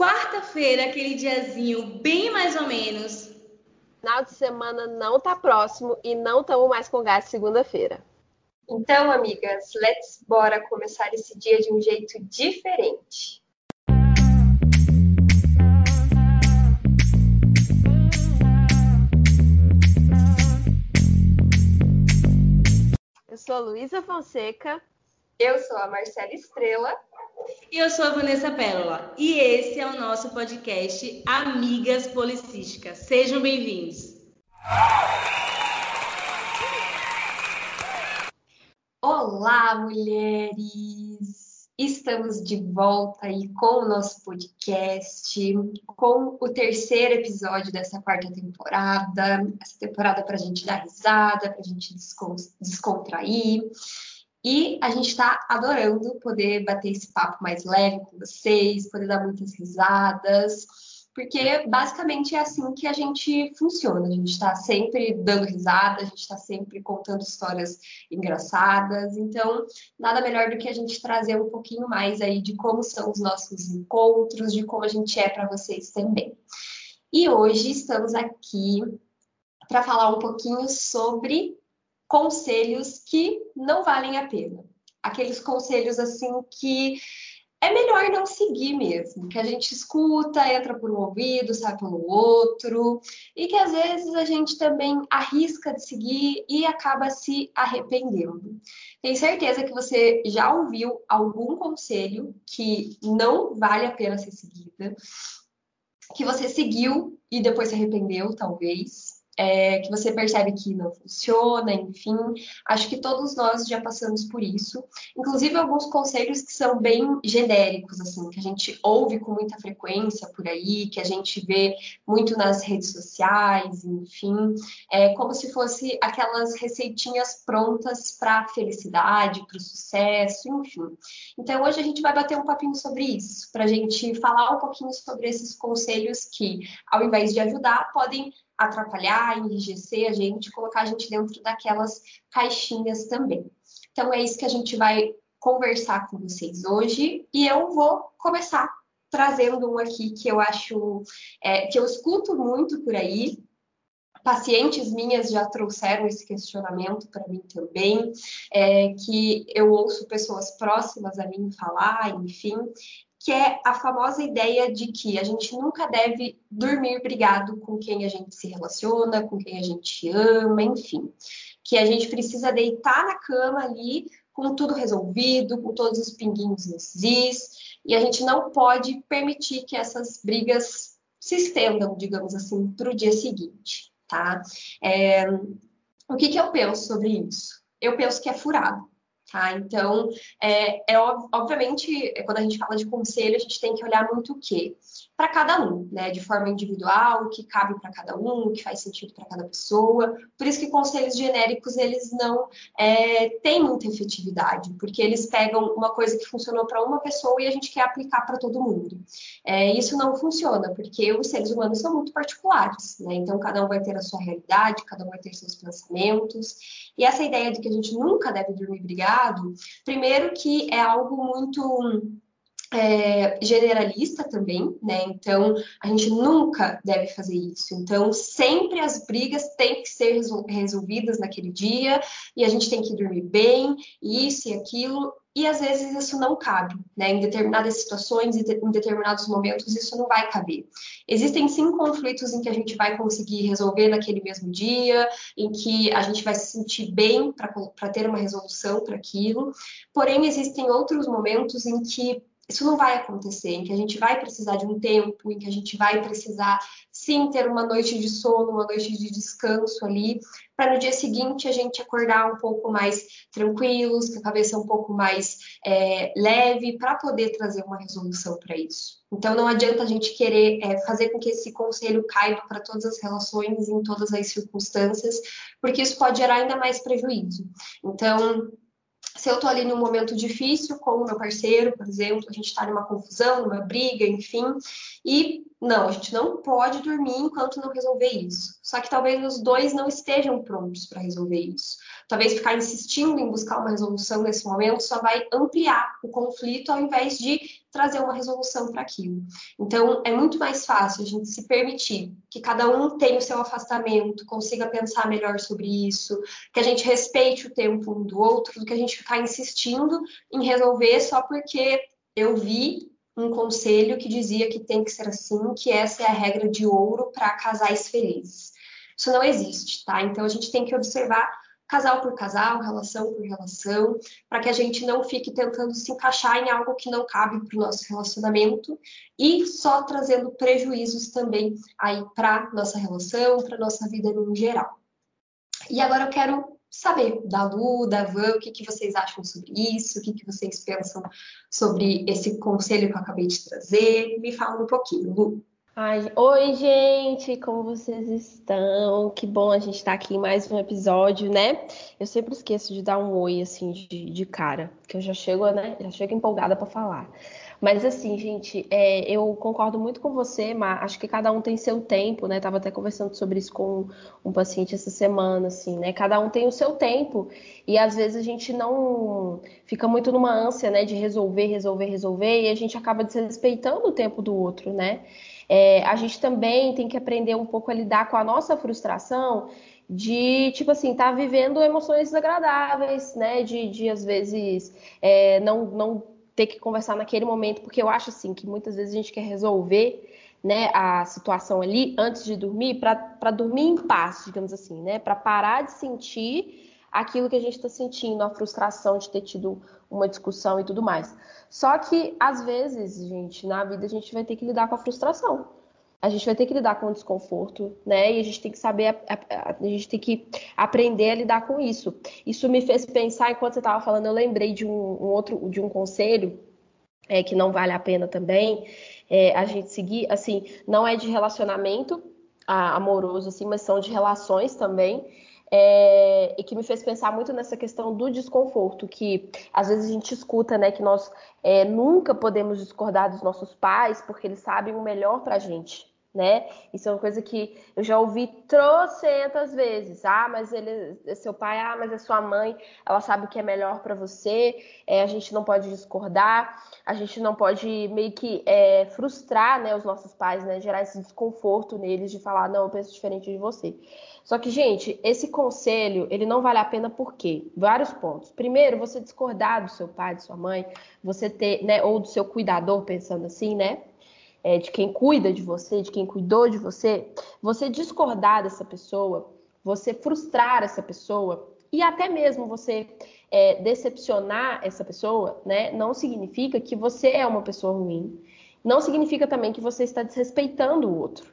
quarta-feira, aquele diazinho bem mais ou menos. Final de semana não tá próximo e não estamos mais com gás segunda-feira. Então, amigas, let's bora começar esse dia de um jeito diferente. Eu sou a Luísa Fonseca. Eu sou a Marcela Estrela. E eu sou a Vanessa Pérola. E esse é o nosso podcast Amigas Policísticas. Sejam bem-vindos. Olá, mulheres! Estamos de volta aí com o nosso podcast, com o terceiro episódio dessa quarta temporada. Essa temporada para a gente dar risada, para a gente descontrair. E a gente está adorando poder bater esse papo mais leve com vocês, poder dar muitas risadas, porque basicamente é assim que a gente funciona. A gente está sempre dando risada, a gente está sempre contando histórias engraçadas. Então, nada melhor do que a gente trazer um pouquinho mais aí de como são os nossos encontros, de como a gente é para vocês também. E hoje estamos aqui para falar um pouquinho sobre conselhos que não valem a pena. Aqueles conselhos assim que é melhor não seguir mesmo, que a gente escuta, entra por um ouvido, sai pelo outro, e que às vezes a gente também arrisca de seguir e acaba se arrependendo. Tenho certeza que você já ouviu algum conselho que não vale a pena ser seguida, que você seguiu e depois se arrependeu, talvez é, que você percebe que não funciona, enfim. Acho que todos nós já passamos por isso. Inclusive alguns conselhos que são bem genéricos, assim, que a gente ouve com muita frequência por aí, que a gente vê muito nas redes sociais, enfim. É como se fosse aquelas receitinhas prontas para a felicidade, para o sucesso, enfim. Então hoje a gente vai bater um papinho sobre isso, para a gente falar um pouquinho sobre esses conselhos que, ao invés de ajudar, podem atrapalhar, enrijecer a gente, colocar a gente dentro daquelas caixinhas também. Então é isso que a gente vai conversar com vocês hoje e eu vou começar trazendo um aqui que eu acho é, que eu escuto muito por aí. Pacientes minhas já trouxeram esse questionamento para mim também, é, que eu ouço pessoas próximas a mim falar, enfim, que é a famosa ideia de que a gente nunca deve dormir brigado com quem a gente se relaciona, com quem a gente ama, enfim. Que a gente precisa deitar na cama ali com tudo resolvido, com todos os pinguinhos nos is, e a gente não pode permitir que essas brigas se estendam, digamos assim, para o dia seguinte, tá? É... O que, que eu penso sobre isso? Eu penso que é furado. Tá? Então, é, é obviamente, quando a gente fala de conselho, a gente tem que olhar muito o quê? Para cada um, né? De forma individual, o que cabe para cada um, o que faz sentido para cada pessoa. Por isso que conselhos genéricos, eles não é, têm muita efetividade, porque eles pegam uma coisa que funcionou para uma pessoa e a gente quer aplicar para todo mundo. É, isso não funciona, porque os seres humanos são muito particulares, né? Então, cada um vai ter a sua realidade, cada um vai ter seus pensamentos. E essa ideia de que a gente nunca deve dormir brigado, primeiro que é algo muito é, generalista também, né? Então a gente nunca deve fazer isso. Então sempre as brigas têm que ser resolvidas naquele dia e a gente tem que dormir bem, isso e aquilo. E às vezes isso não cabe, né? Em determinadas situações, em determinados momentos, isso não vai caber. Existem sim conflitos em que a gente vai conseguir resolver naquele mesmo dia, em que a gente vai se sentir bem para ter uma resolução para aquilo. Porém, existem outros momentos em que isso não vai acontecer, em que a gente vai precisar de um tempo, em que a gente vai precisar sim ter uma noite de sono, uma noite de descanso ali, para no dia seguinte a gente acordar um pouco mais tranquilos, com a cabeça um pouco mais é, leve, para poder trazer uma resolução para isso. Então não adianta a gente querer é, fazer com que esse conselho caiba para todas as relações, em todas as circunstâncias, porque isso pode gerar ainda mais prejuízo. Então se eu estou ali num momento difícil com o meu parceiro, por exemplo, a gente está numa confusão, numa briga, enfim, e não, a gente não pode dormir enquanto não resolver isso. Só que talvez os dois não estejam prontos para resolver isso. Talvez ficar insistindo em buscar uma resolução nesse momento só vai ampliar o conflito ao invés de trazer uma resolução para aquilo. Então, é muito mais fácil a gente se permitir que cada um tenha o seu afastamento, consiga pensar melhor sobre isso, que a gente respeite o tempo um do outro, do que a gente ficar insistindo em resolver só porque eu vi um conselho que dizia que tem que ser assim, que essa é a regra de ouro para casais felizes. Isso não existe, tá? Então a gente tem que observar casal por casal, relação por relação, para que a gente não fique tentando se encaixar em algo que não cabe para o nosso relacionamento e só trazendo prejuízos também aí para nossa relação, para nossa vida no geral. E agora eu quero saber da Lu, da Van, o que, que vocês acham sobre isso, o que, que vocês pensam sobre esse conselho que eu acabei de trazer. Me fala um pouquinho, Lu. Ai, oi, gente, como vocês estão? Que bom a gente estar tá aqui em mais um episódio, né? Eu sempre esqueço de dar um oi, assim, de, de cara, que eu já chego, né? Já chego empolgada para falar. Mas assim, gente, é, eu concordo muito com você, mas acho que cada um tem seu tempo, né? Tava até conversando sobre isso com um paciente essa semana, assim, né? Cada um tem o seu tempo e às vezes a gente não fica muito numa ânsia, né, de resolver, resolver, resolver e a gente acaba desrespeitando o tempo do outro, né? É, a gente também tem que aprender um pouco a lidar com a nossa frustração de, tipo assim, estar tá vivendo emoções desagradáveis, né? De, de às vezes, é, não, não ter que conversar naquele momento, porque eu acho assim que muitas vezes a gente quer resolver né, a situação ali antes de dormir para dormir em paz, digamos assim, né? Para parar de sentir aquilo que a gente está sentindo, a frustração de ter tido uma discussão e tudo mais. Só que às vezes, gente, na vida a gente vai ter que lidar com a frustração a gente vai ter que lidar com o desconforto, né? E a gente tem que saber, a, a, a gente tem que aprender a lidar com isso. Isso me fez pensar, enquanto você estava falando, eu lembrei de um, um, outro, de um conselho é, que não vale a pena também é, a gente seguir, assim, não é de relacionamento amoroso, assim, mas são de relações também. É, e que me fez pensar muito nessa questão do desconforto, que às vezes a gente escuta, né, que nós é, nunca podemos discordar dos nossos pais porque eles sabem o melhor para gente né? Isso é uma coisa que eu já ouvi trocentas vezes. Ah, mas ele é seu pai, ah, mas é sua mãe, ela sabe o que é melhor para você, é, a gente não pode discordar, a gente não pode meio que é, frustrar né, os nossos pais, né? Gerar esse desconforto neles de falar, não, eu penso diferente de você. Só que, gente, esse conselho, ele não vale a pena por quê? Vários pontos. Primeiro, você discordar do seu pai, de sua mãe, você ter, né, ou do seu cuidador, pensando assim, né? É, de quem cuida de você, de quem cuidou de você, você discordar dessa pessoa, você frustrar essa pessoa e até mesmo você é, decepcionar essa pessoa, né, não significa que você é uma pessoa ruim. Não significa também que você está desrespeitando o outro.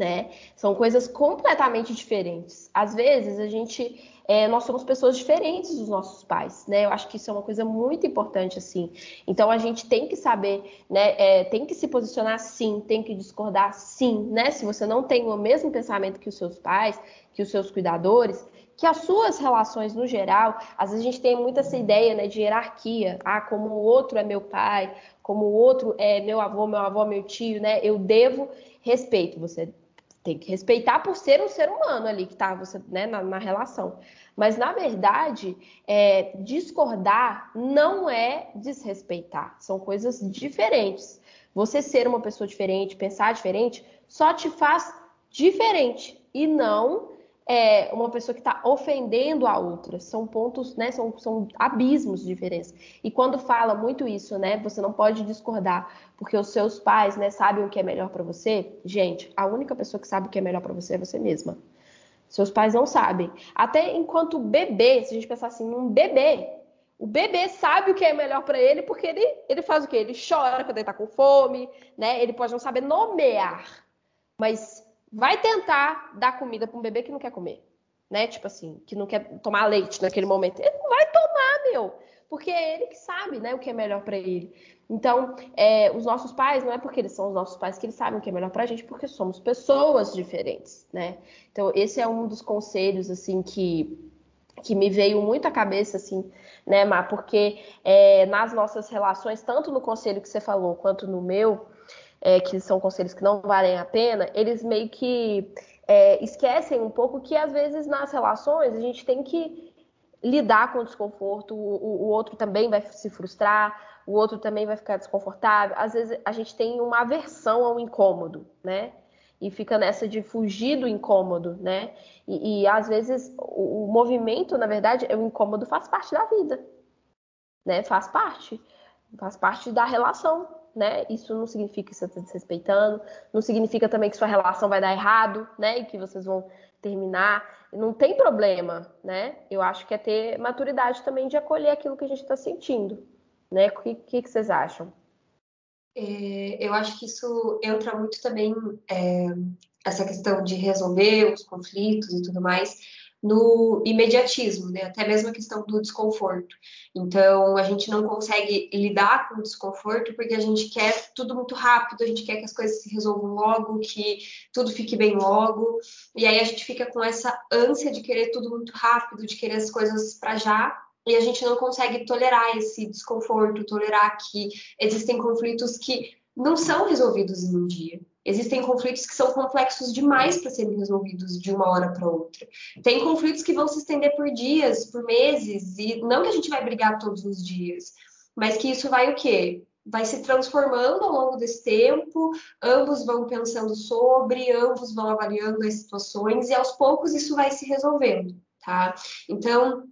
Né? São coisas completamente diferentes. Às vezes a gente é, nós somos pessoas diferentes dos nossos pais, né? Eu acho que isso é uma coisa muito importante, assim. Então a gente tem que saber, né? É, tem que se posicionar sim, tem que discordar sim, né? Se você não tem o mesmo pensamento que os seus pais, que os seus cuidadores, que as suas relações no geral, às vezes a gente tem muito essa ideia, né, de hierarquia. Ah, como o outro é meu pai, como o outro é meu avô, meu avô, meu tio, né? Eu devo respeito. Você tem que respeitar por ser um ser humano ali que está você, né, na, na, relação. Mas, na verdade, é, discordar não é desrespeitar. São coisas diferentes. Você ser uma pessoa diferente, pensar diferente, só te faz diferente e não é, uma pessoa que está ofendendo a outra. São pontos, né? São, são abismos de diferença. E quando fala muito isso, né? Você não pode discordar porque os seus pais, né, sabem o que é melhor para você. Gente, a única pessoa que sabe o que é melhor para você é você mesma. Seus pais não sabem. Até enquanto bebê, se a gente pensar assim, um bebê, o bebê sabe o que é melhor para ele porque ele, ele faz o quê? Ele chora quando ele tá com fome, né? Ele pode não saber nomear, mas vai tentar dar comida para um bebê que não quer comer, né? Tipo assim, que não quer tomar leite naquele momento. Ele não vai tomar, meu, porque é ele que sabe, né, o que é melhor para ele. Então, é, os nossos pais, não é porque eles são os nossos pais que eles sabem o que é melhor pra gente, porque somos pessoas diferentes, né? Então, esse é um dos conselhos, assim, que, que me veio muito à cabeça, assim, né, Má? Porque é, nas nossas relações, tanto no conselho que você falou, quanto no meu, é, que são conselhos que não valem a pena, eles meio que é, esquecem um pouco que, às vezes, nas relações, a gente tem que lidar com o desconforto, o, o, outro também vai se frustrar, o outro também vai ficar desconfortável. Às vezes a gente tem uma aversão ao incômodo, né? E fica nessa de fugir do incômodo, né? E, e às vezes o, o, movimento, na verdade, o incômodo faz parte da vida, né? Faz parte, faz parte da relação, né? Isso não significa que você está desrespeitando, não significa também que sua relação vai dar errado, né? E que vocês vão terminar. Não tem problema, né? Eu acho que é ter maturidade também de acolher aquilo que a gente está sentindo, né? O que, que, que vocês acham? É, eu acho que isso entra muito também é, essa questão de resolver os conflitos e tudo mais no imediatismo, né? Até mesmo a questão do desconforto. Então, a gente não consegue lidar com o desconforto porque a gente quer tudo muito rápido, a gente quer que as coisas se resolvam logo, que tudo fique bem logo. E aí a gente fica com essa ânsia de querer tudo muito rápido, de querer as coisas para já. E a gente não consegue tolerar esse desconforto, tolerar que existem conflitos que não são resolvidos em um dia. Existem conflitos que são complexos demais para serem resolvidos de uma hora para outra. Tem conflitos que vão se estender por dias, por meses, e não que a gente vai brigar todos os dias, mas que isso vai o quê? Vai se transformando ao longo desse tempo, ambos vão pensando sobre, ambos vão avaliando as situações, e aos poucos isso vai se resolvendo, tá? Então,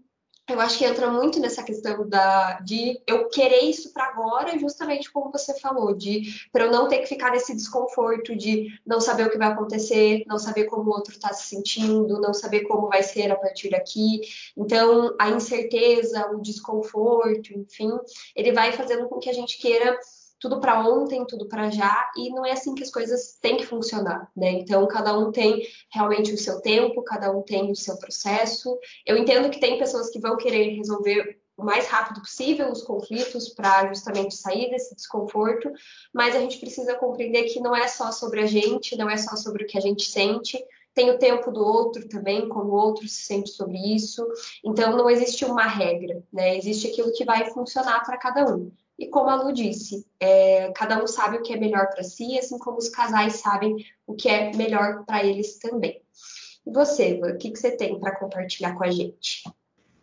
eu acho que entra muito nessa questão da, de eu querer isso para agora, justamente como você falou, de para eu não ter que ficar nesse desconforto de não saber o que vai acontecer, não saber como o outro está se sentindo, não saber como vai ser a partir daqui. Então, a incerteza, o desconforto, enfim, ele vai fazendo com que a gente queira tudo para ontem, tudo para já, e não é assim que as coisas têm que funcionar, né? Então, cada um tem realmente o seu tempo, cada um tem o seu processo. Eu entendo que tem pessoas que vão querer resolver o mais rápido possível os conflitos para justamente sair desse desconforto, mas a gente precisa compreender que não é só sobre a gente, não é só sobre o que a gente sente, tem o tempo do outro também, como o outro se sente sobre isso. Então, não existe uma regra, né? Existe aquilo que vai funcionar para cada um. E como a Lu disse, é, cada um sabe o que é melhor para si, assim como os casais sabem o que é melhor para eles também. E você, Lu, o que, que você tem para compartilhar com a gente?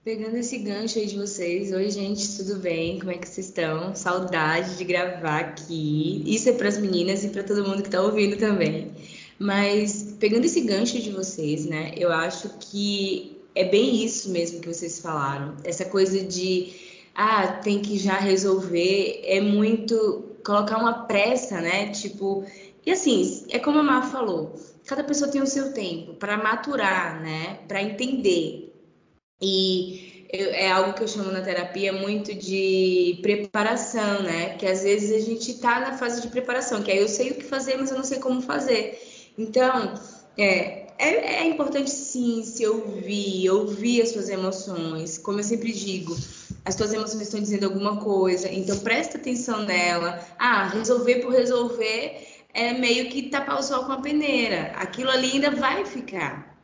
Pegando esse gancho aí de vocês, oi gente, tudo bem? Como é que vocês estão? Saudade de gravar aqui. Isso é para as meninas e para todo mundo que está ouvindo também. Mas pegando esse gancho de vocês, né? Eu acho que é bem isso mesmo que vocês falaram. Essa coisa de ah, tem que já resolver, é muito colocar uma pressa, né? Tipo, e assim, é como a Mar falou, cada pessoa tem o seu tempo para maturar, né? Para entender. E eu, é algo que eu chamo na terapia muito de preparação, né? Porque às vezes a gente está na fase de preparação, que aí eu sei o que fazer, mas eu não sei como fazer. Então, é, é, é importante sim se ouvir, ouvir as suas emoções. Como eu sempre digo, as tuas emoções estão dizendo alguma coisa, então presta atenção nela. Ah, resolver por resolver é meio que tapar o sol com a peneira. Aquilo ali ainda vai ficar.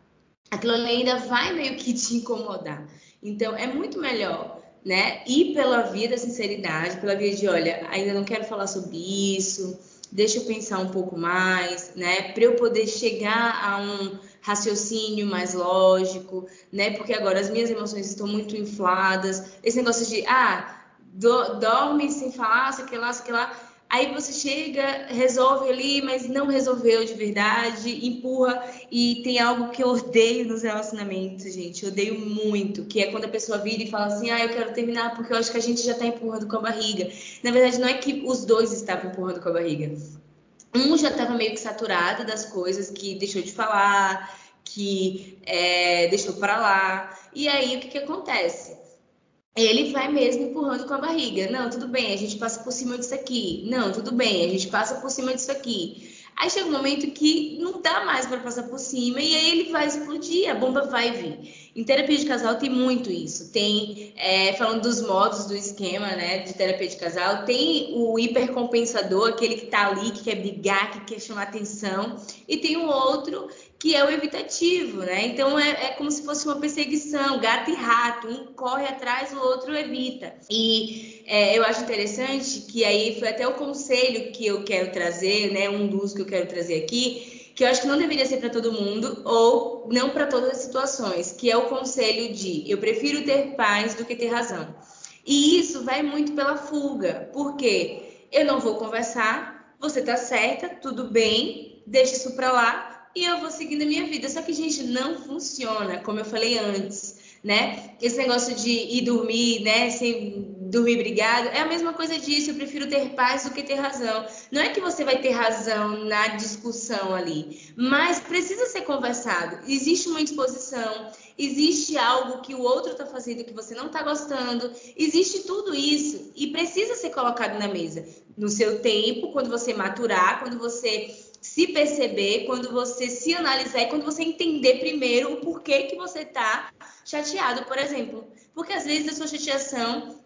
Aquilo ali ainda vai meio que te incomodar. Então é muito melhor, né? Ir pela via da sinceridade, pela via de, olha, ainda não quero falar sobre isso, deixa eu pensar um pouco mais, né? Para eu poder chegar a um raciocínio mais lógico, né? Porque agora as minhas emoções estão muito infladas. Esse negócio de, ah, do, dorme sem falar, sei que lá, sei que lá. Aí você chega, resolve ali, mas não resolveu de verdade, empurra. E tem algo que eu odeio nos relacionamentos, gente. Eu odeio muito, que é quando a pessoa vira e fala assim: ah, eu quero terminar porque eu acho que a gente já tá empurrando com a barriga. Na verdade, não é que os dois estavam empurrando com a barriga. Um já estava meio que saturado das coisas, que deixou de falar, que é, deixou para lá. E aí, o que, que acontece? Ele vai mesmo empurrando com a barriga. Não, tudo bem, a gente passa por cima disso aqui. Não, tudo bem, a gente passa por cima disso aqui. Aí chega um momento que não dá mais para passar por cima e aí ele vai explodir, a bomba vai vir. Em terapia de casal tem muito isso. Tem, é, falando dos modos do esquema né, de terapia de casal, tem o hipercompensador, aquele que está ali, que quer brigar, que quer chamar atenção, e tem o outro que é o evitativo, né? Então é, é, como se fosse uma perseguição, gato e rato, um corre atrás, o outro evita. E é, eu acho interessante que aí foi até o conselho que eu quero trazer, né? Um dos que eu quero trazer aqui, que eu acho que não deveria ser para todo mundo ou não para todas as situações, que é o conselho de eu prefiro ter paz do que ter razão. E isso vai muito pela fuga, porque eu não vou conversar, você tá certa, tudo bem, deixa isso para lá e eu vou seguindo a minha vida. Só que, gente, não funciona, como eu falei antes né? Esse negócio de ir dormir, né, sem dormir brigado, é a mesma coisa disso. Eu prefiro ter paz do que ter razão. Não é que você vai ter razão na discussão ali, mas precisa ser conversado. Existe uma exposição, existe algo que o outro está fazendo que você não está gostando, existe tudo isso e precisa ser colocado na mesa no seu tempo, quando você maturar, quando você se perceber, quando você se analisar e quando você entender primeiro o porquê que você está chateado, por exemplo. Porque às vezes a sua chateação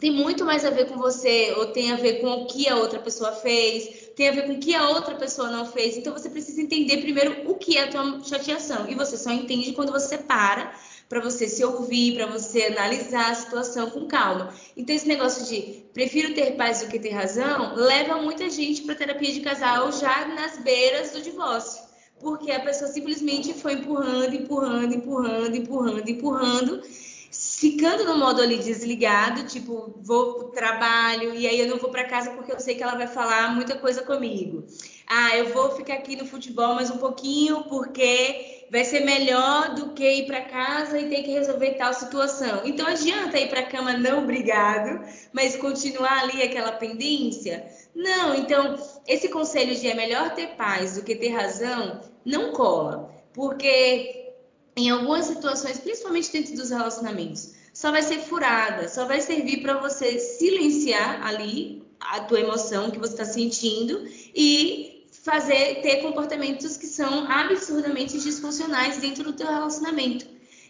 tem muito mais a ver com você, ou tem a ver com o que a outra pessoa fez, tem a ver com o que a outra pessoa não fez. Então você precisa entender primeiro o que é a tua chateação. E você só entende quando você para para você se ouvir, para você analisar a situação com calma. Então, esse negócio de prefiro ter paz do que ter razão leva muita gente para terapia de casal já nas beiras do divórcio porque a pessoa simplesmente foi empurrando, empurrando, empurrando, empurrando, empurrando, ficando no modo ali desligado, tipo, vou pro trabalho e aí eu não vou para casa porque eu sei que ela vai falar muita coisa comigo. Ah, eu vou ficar aqui no futebol mais um pouquinho porque vai ser melhor do que ir para casa e ter que resolver tal situação. Então adianta ir para a cama não obrigado, mas continuar ali aquela pendência? Não, então esse conselho de é melhor ter paz do que ter razão não cola, porque em algumas situações, principalmente dentro dos relacionamentos, só vai ser furada, só vai servir para você silenciar ali a tua emoção que você está sentindo e fazer ter comportamentos que são absurdamente disfuncionais dentro do teu relacionamento,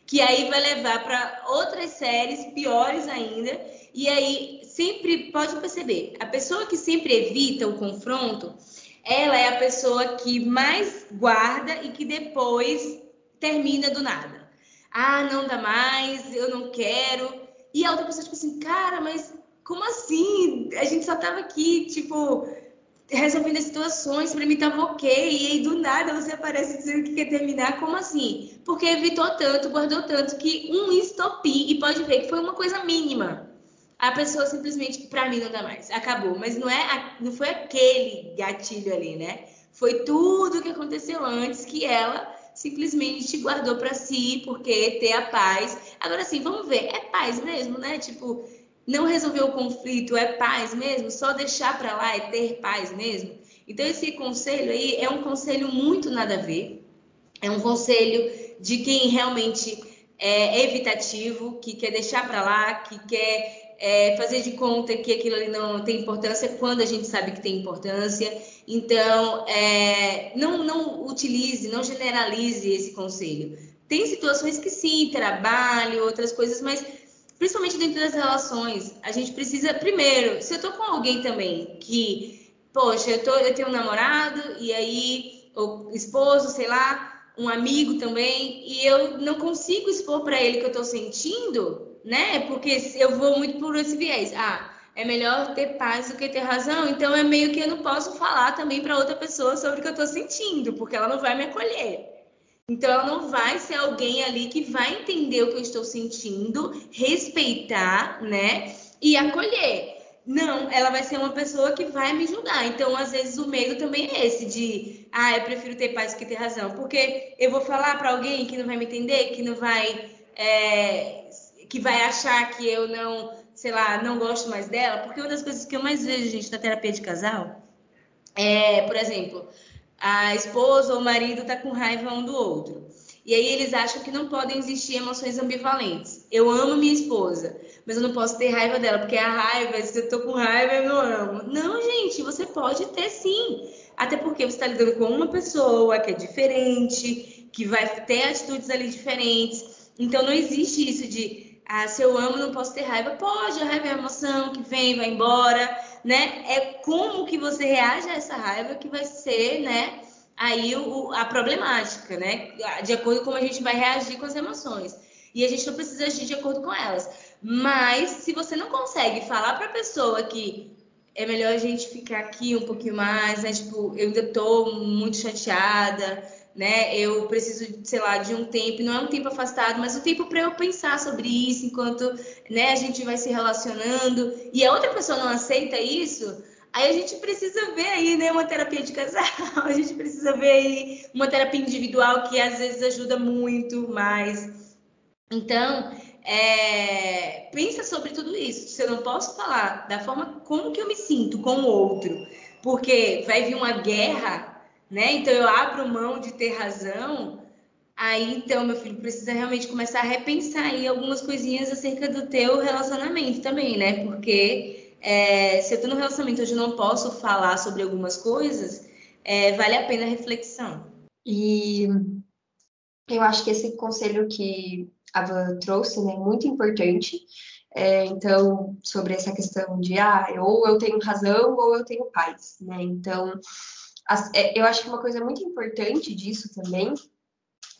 que aí vai levar para outras séries piores ainda. E aí sempre pode perceber, a pessoa que sempre evita o confronto, ela é a pessoa que mais guarda e que depois termina do nada. Ah, não dá mais, eu não quero. E a outra pessoa, tipo assim, cara, mas como assim? A gente só tava aqui, tipo, resolvendo as situações, pra mim tava ok, e aí do nada você aparece dizendo que quer terminar, como assim? Porque evitou tanto, guardou tanto, que um estopi, e pode ver que foi uma coisa mínima. A pessoa simplesmente, pra mim não dá mais, acabou. Mas não, é, não foi aquele gatilho ali, né? Foi tudo que aconteceu antes que ela simplesmente guardou para si, porque ter a paz. Agora sim, vamos ver, é paz mesmo, né? Tipo, não resolver o conflito é paz mesmo? Só deixar para lá é ter paz mesmo? Então, esse conselho aí é um conselho muito nada a ver. É um conselho de quem realmente é evitativo, que quer deixar para lá, que quer é, fazer de conta que aquilo ali não tem importância quando a gente sabe que tem importância. Então, é, não, não utilize, não generalize esse conselho. Tem situações que sim, trabalho, outras coisas, mas principalmente dentro das relações, a gente precisa, primeiro, se eu tô com alguém também que, poxa, eu, tô, eu tenho um namorado e aí, ou esposo, sei lá, um amigo também, e eu não consigo expor para ele que eu tô sentindo, né? Porque eu vou muito por esse viés. Ah, é melhor ter paz do que ter razão. Então é meio que eu não posso falar também para outra pessoa sobre o que eu tô sentindo, porque ela não vai me acolher. Então, ela não vai ser alguém ali que vai entender o que eu estou sentindo, respeitar, né? E acolher. Não, ela vai ser uma pessoa que vai me julgar. Então, às vezes, o medo também é esse de, ah, eu prefiro ter paz que ter razão. Porque eu vou falar para alguém que não vai me entender, que não vai. É, que vai achar que eu não, sei lá, não gosto mais dela. Porque uma das coisas que eu mais vejo, gente, na terapia de casal é, por exemplo, a esposa ou o marido tá com raiva um do outro. E aí eles acham que não podem existir emoções ambivalentes. Eu amo minha esposa, mas eu não posso ter raiva dela, porque a raiva, se eu tô com raiva, eu não amo. Não, gente, você pode ter sim. Até porque você está lidando com uma pessoa que é diferente, que vai ter atitudes ali diferentes. Então não existe isso de, ah, se eu amo, não posso ter raiva. Pode, a raiva é a emoção que vem, vai embora né? É como que você reage a essa raiva que vai ser, né? Aí o, a problemática, né? De acordo com como a gente vai reagir com as emoções. E a gente não precisa agir de acordo com elas. Mas se você não consegue falar para a pessoa que é melhor a gente ficar aqui um pouquinho mais, né? Tipo, eu ainda tô muito chateada, né? Eu preciso, sei lá, de um tempo, não é um tempo afastado, mas um tempo para eu pensar sobre isso enquanto, né, a gente vai se relacionando e a outra pessoa não aceita isso, aí a gente precisa ver aí, né, uma terapia de casal, a gente precisa ver aí uma terapia individual que às vezes ajuda muito mais. Então, é, pensa sobre tudo isso. Se eu não posso falar da forma como que eu me sinto com o outro, porque vai vir uma guerra, né? Então eu abro mão de ter razão. Aí então meu filho precisa realmente começar a repensar aí algumas coisinhas acerca do teu relacionamento também, né? Porque é, se eu tô no relacionamento eu não posso falar sobre algumas coisas, é, vale a pena a reflexão. E eu acho que esse conselho que a Van trouxe, né, muito importante. É, então, sobre essa questão de, ah, ou eu tenho razão ou eu tenho paz, né? Então, é, eu acho que uma coisa muito importante disso também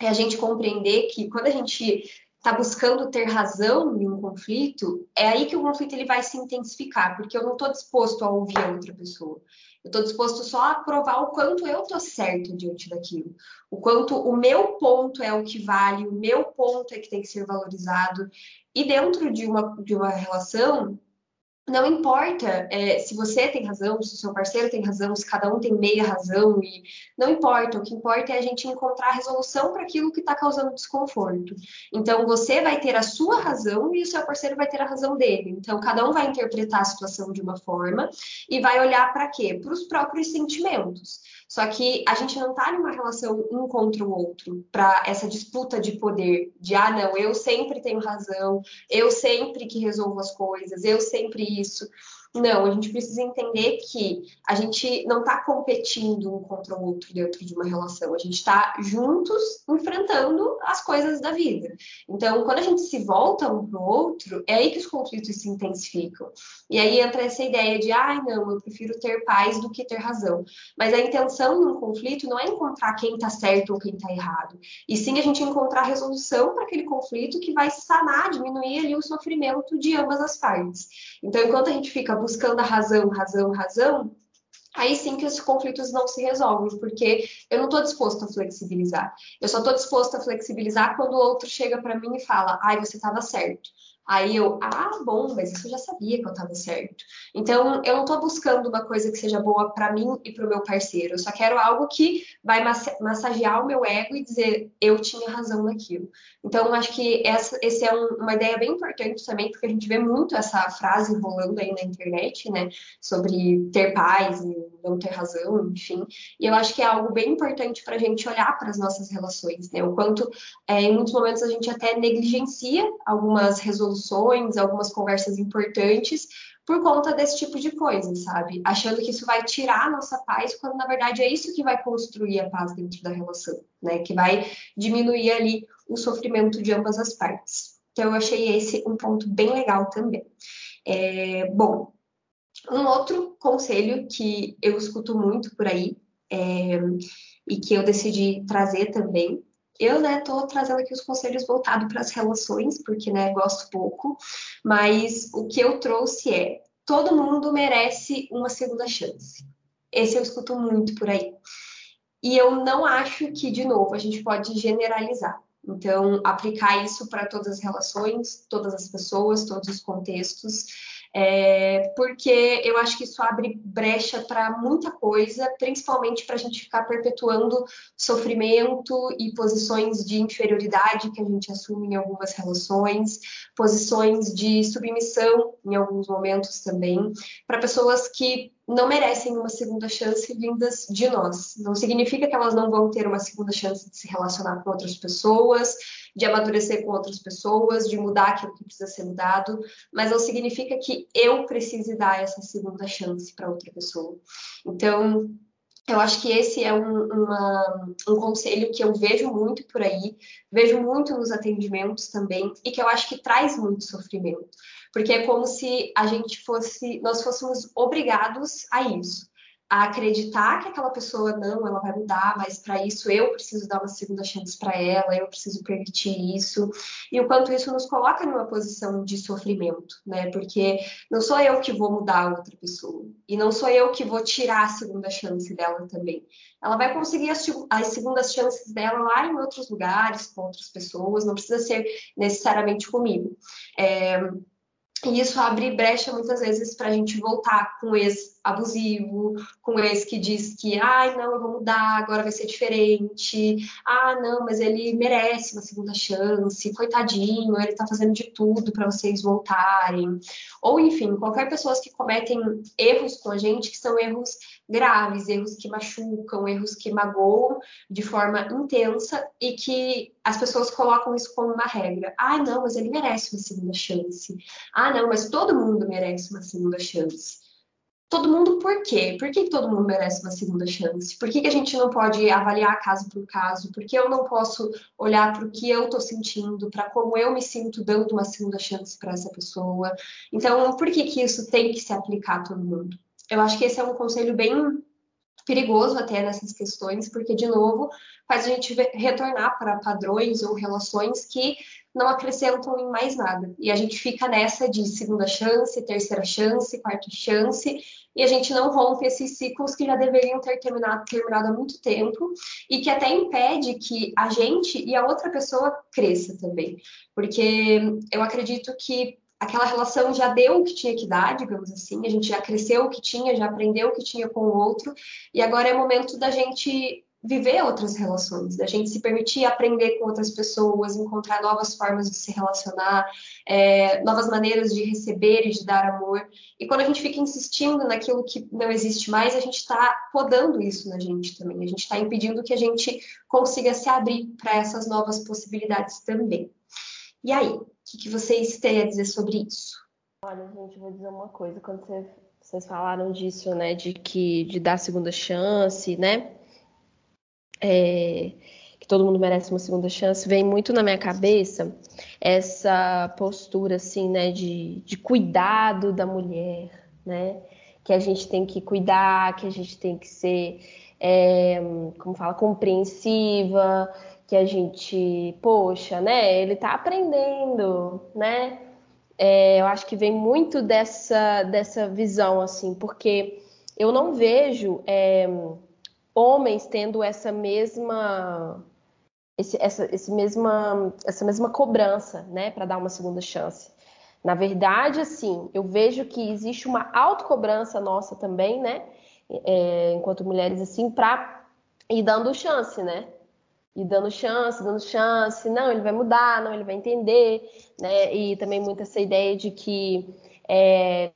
é a gente compreender que quando a gente está buscando ter razão em um conflito, é aí que o conflito ele vai se intensificar, porque eu não estou disposto a ouvir a outra pessoa. Eu estou disposto só a provar o quanto eu estou certo diante daquilo. O quanto o meu ponto é o que vale, o meu ponto é que tem que ser valorizado. E dentro de uma, de uma relação, não importa é, se você tem razão, se o seu parceiro tem razão, se cada um tem meia razão, e não importa. O que importa é a gente encontrar resolução para aquilo que está causando desconforto. Então, você vai ter a sua razão e o seu parceiro vai ter a razão dele. Então, cada um vai interpretar a situação de uma forma e vai olhar para quê? Para os próprios sentimentos. Só que a gente não está numa relação um contra o outro, para essa disputa de poder, de ah, não, eu sempre tenho razão, eu sempre que resolvo as coisas, eu sempre isso. Não, a gente precisa entender que a gente não está competindo um contra o outro dentro de uma relação, a gente está juntos enfrentando as coisas da vida. Então, quando a gente se volta um para o outro, é aí que os conflitos se intensificam. E aí entra essa ideia de, ah, não, eu prefiro ter paz do que ter razão. Mas a intenção num conflito não é encontrar quem está certo ou quem está errado, e sim a gente encontrar resolução para aquele conflito que vai sanar, diminuir ali o sofrimento de ambas as partes. Então, enquanto a gente fica buscando a razão, razão, razão, aí sim que os conflitos não se resolvem, porque eu não estou disposto a flexibilizar. Eu só estou disposto a flexibilizar quando o outro chega para mim e fala, ai, você estava certo. Aí eu, ah, bom, mas isso eu já sabia que eu estava certo. Então, eu não estou buscando uma coisa que seja boa para mim e para o meu parceiro. Eu só quero algo que vai massagear o meu ego e dizer, eu tinha razão naquilo. Então, acho que essa esse é um, uma ideia bem importante também, porque a gente vê muito essa frase rolando aí na internet, né, sobre ter paz e não ter razão, enfim. E eu acho que é algo bem importante para a gente olhar para as nossas relações, né? O quanto, é, em muitos momentos, a gente até negligencia algumas resoluções discussões, algumas conversas importantes por conta desse tipo de coisa, sabe? Achando que isso vai tirar a nossa paz, quando na verdade é isso que vai construir a paz dentro da relação, né? Que vai diminuir ali o sofrimento de ambas as partes. Então eu achei esse um ponto bem legal também. É, bom, um outro conselho que eu escuto muito por aí é, e que eu decidi trazer também eu, né, tô trazendo aqui os conselhos voltados para as relações, porque, né, gosto pouco, mas o que eu trouxe é: todo mundo merece uma segunda chance. Esse eu escuto muito por aí. E eu não acho que, de novo, a gente pode generalizar. Então, aplicar isso para todas as relações, todas as pessoas, todos os contextos é, porque eu acho que isso abre brecha para muita coisa, principalmente para a gente ficar perpetuando sofrimento e posições de inferioridade que a gente assume em algumas relações, posições de submissão em alguns momentos também, para pessoas que não merecem uma segunda chance vindas de nós. Não significa que elas não vão ter uma segunda chance de se relacionar com outras pessoas, de amadurecer com outras pessoas, de mudar aquilo que precisa ser mudado, mas não significa que eu precise dar essa segunda chance para outra pessoa. Então, eu acho que esse é um, uma, um conselho que eu vejo muito por aí, vejo muito nos atendimentos também, e que eu acho que traz muito sofrimento. Porque é como se a gente fosse, nós fôssemos obrigados a isso. a acreditar que aquela pessoa não, ela vai mudar, mas para isso eu preciso dar uma segunda chance para ela, eu preciso permitir isso, e o quanto isso nos coloca numa posição de sofrimento, né? Porque não sou eu que vou mudar a outra pessoa, e não sou eu que vou tirar a segunda chance dela também. Ela vai conseguir as, as segundas chances dela lá em outros lugares, com outras pessoas, não precisa ser necessariamente comigo. É, e isso abre brecha muitas vezes para a gente voltar com ex abusivo, com ex que diz que, ai, não, eu vou mudar, agora vai ser diferente. Ah, não, mas ele merece uma segunda chance, coitadinho, ele tá fazendo de tudo para vocês voltarem. Ou, enfim, qualquer pessoa que cometem erros com a gente, que são erros graves, erros que machucam, erros que magoam de forma intensa e que as pessoas colocam isso como uma regra. Ah, não, mas ele merece uma segunda chance. Ah, não, mas todo mundo merece uma segunda chance. Todo mundo por quê? Por que todo mundo merece uma segunda chance? Por que, que a gente não pode avaliar caso por caso? Por que eu não posso olhar para o que eu estou sentindo, para como eu me sinto dando uma segunda chance para essa pessoa? Então, por que, que isso tem que se aplicar a todo mundo? Eu acho que esse é um conselho bem perigoso até nessas questões, porque, de novo, faz a gente retornar para padrões ou relações que não acrescentam em mais nada. E a gente fica nessa de segunda chance, terceira chance, quarta chance, e a gente não rompe esses ciclos que já deveriam ter terminado, terminado há muito tempo e que até impede que a gente e a outra pessoa cresça também. Porque eu acredito que aquela relação já deu o que tinha que dar, digamos assim, a gente já cresceu o que tinha, já aprendeu o que tinha com o outro, e agora é momento da gente viver outras relações, da gente se permitir aprender com outras pessoas, encontrar novas formas de se relacionar, é, novas maneiras de receber e de dar amor. E quando a gente fica insistindo naquilo que não existe mais, a gente está podando isso na gente também, a gente está impedindo que a gente consiga se abrir para essas novas possibilidades também. E aí, o que, que, vocês têm a dizer sobre isso? Olha, gente, vou dizer uma coisa. Quando vocês falaram disso, né, de que de dar segunda chance, né, é, que todo mundo merece uma segunda chance, vem muito na minha cabeça essa postura, assim, né, de, de cuidado da mulher, né, que a gente tem que cuidar, que a gente tem que ser, é, como fala, compreensiva, que a gente, poxa, né? Ele tá aprendendo, né? É, eu acho que vem muito dessa, dessa visão, assim, porque eu não vejo é, homens tendo essa mesma. Esse, essa, esse mesma, essa mesma cobrança, né, para dar uma segunda chance. Na verdade, assim, eu vejo que existe uma autocobrança nossa também, né, é, enquanto mulheres, assim, para ir dando chance, né? E dando chance, dando chance, não, ele vai mudar, não, ele vai entender, né? E também muito essa ideia de que é,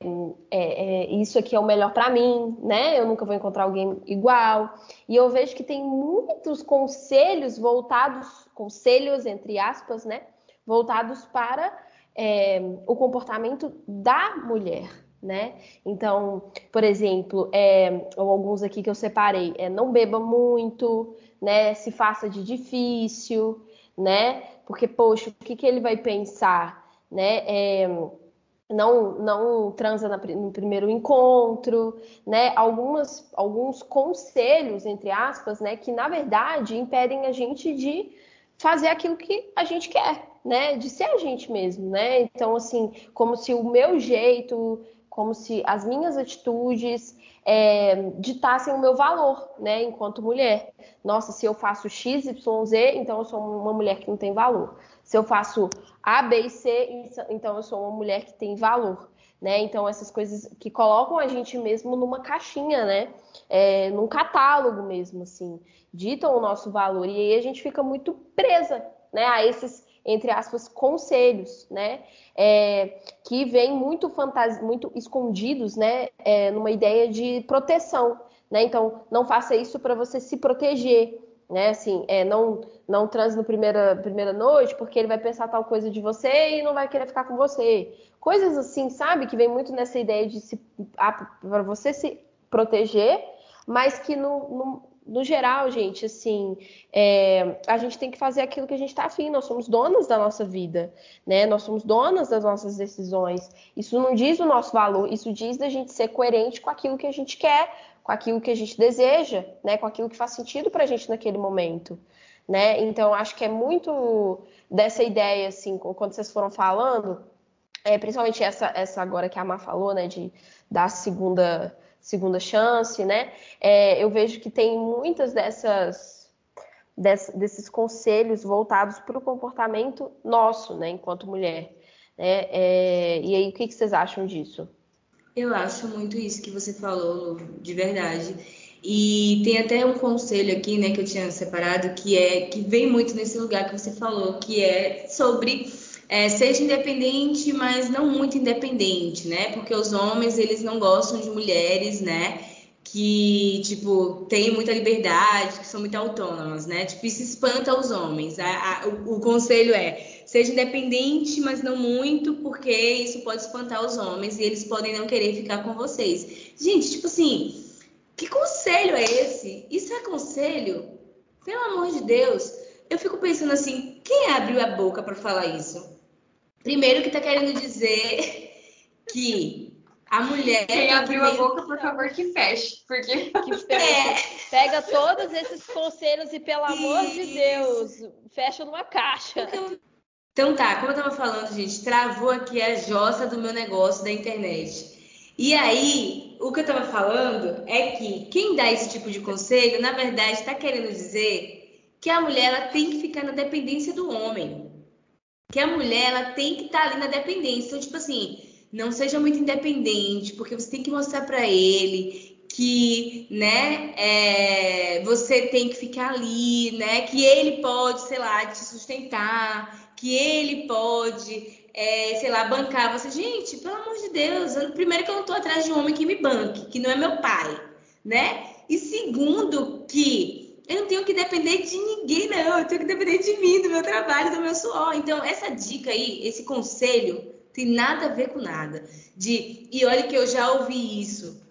é, é, isso aqui é o melhor para mim, né? Eu nunca vou encontrar alguém igual. E eu vejo que tem muitos conselhos voltados, conselhos entre aspas, né? Voltados para é, o comportamento da mulher, né? Então, por exemplo, é, alguns aqui que eu separei, é não beba muito, né? Se faça de difícil, né? Porque, poxa, o que, que ele vai pensar, né? É, não, não transa no primeiro encontro, né? Algumas, alguns conselhos, entre aspas, né? Que, na verdade, impedem a gente de fazer aquilo que a gente quer, né? De ser a gente mesmo, né? Então, assim, como se o meu jeito, como se as minhas atitudes é, ditassem o meu valor, né, enquanto mulher. Nossa, se eu faço X, Y, Z, então eu sou uma mulher que não tem valor. Se eu faço A, B e C, então eu sou uma mulher que tem valor. Né? Então, essas coisas que colocam a gente mesmo numa caixinha, né? É, num catálogo mesmo, assim, ditam o nosso valor. E aí a gente fica muito presa né, a esses entre aspas, conselhos, né? É, que vêm muito fantas muito escondidos, né? É, numa ideia de proteção, né? Então, não faça isso para você se proteger, né? Assim, é, não não transe no primeira primeira noite, porque ele vai pensar tal coisa de você e não vai querer ficar com você. Coisas assim, sabe? Que vem muito nessa ideia de se para você se proteger, mas que no no geral, gente, assim, é, a gente tem que fazer aquilo que a gente está afim. Nós somos donas da nossa vida, né? Nós somos donas das nossas decisões. Isso não diz o nosso valor, isso diz da gente ser coerente com aquilo que a gente quer, com aquilo que a gente deseja, né? Com aquilo que faz sentido para a gente naquele momento, né? Então acho que é muito dessa ideia assim, quando vocês foram falando, é, principalmente essa, essa agora que a Má falou, né? De dar segunda segunda chance, né? É, eu vejo que tem muitas dessas desses conselhos voltados para o comportamento nosso, né, enquanto mulher. Né? É, e aí, o que, que vocês acham disso? Eu acho muito isso que você falou, de verdade. E tem até um conselho aqui, né, que eu tinha separado, que é que vem muito nesse lugar que você falou, que é sobre é, seja independente, mas não muito independente, né? Porque os homens eles não gostam de mulheres, né? que, tipo, têm muita liberdade, que são muito autônomas, né? Tipo, isso espanta os homens. A, a, o, o, conselho é, seja independente, mas não muito, porque isso pode espantar os homens e eles podem não querer ficar com vocês. Gente, tipo assim, que conselho é esse? Isso é conselho? Pelo amor de Deus. Eu fico pensando assim, quem abriu a boca para falar isso? Primeiro que tá querendo dizer que a mulher. Quem abriu a boca, por favor, que feche. Porque. Que feche. É. Pega todos esses conselhos e, pelo amor Isso. de Deus, fecha numa caixa. Então tá, como eu tava falando, gente, travou aqui a jossa do meu negócio da internet. E aí, o que eu tava falando é que quem dá esse tipo de conselho, na verdade, está querendo dizer que a mulher ela tem que ficar na dependência do homem. Que a mulher ela tem que estar tá ali na dependência. Então, tipo assim, não seja muito independente, porque você tem que mostrar para ele que, né, é, você tem que ficar ali, né, que ele pode, sei lá, te sustentar, que ele pode, é, sei lá, bancar você. Gente, pelo amor de Deus, eu, primeiro que eu não tô atrás de um homem que me banque, que não é meu pai, né? E segundo que eu não tenho que depender de ninguém, não. Eu tenho que depender de mim, do meu trabalho, do meu suor. Então, essa dica aí, esse conselho, tem nada a ver com nada. De, e olha que eu já ouvi isso,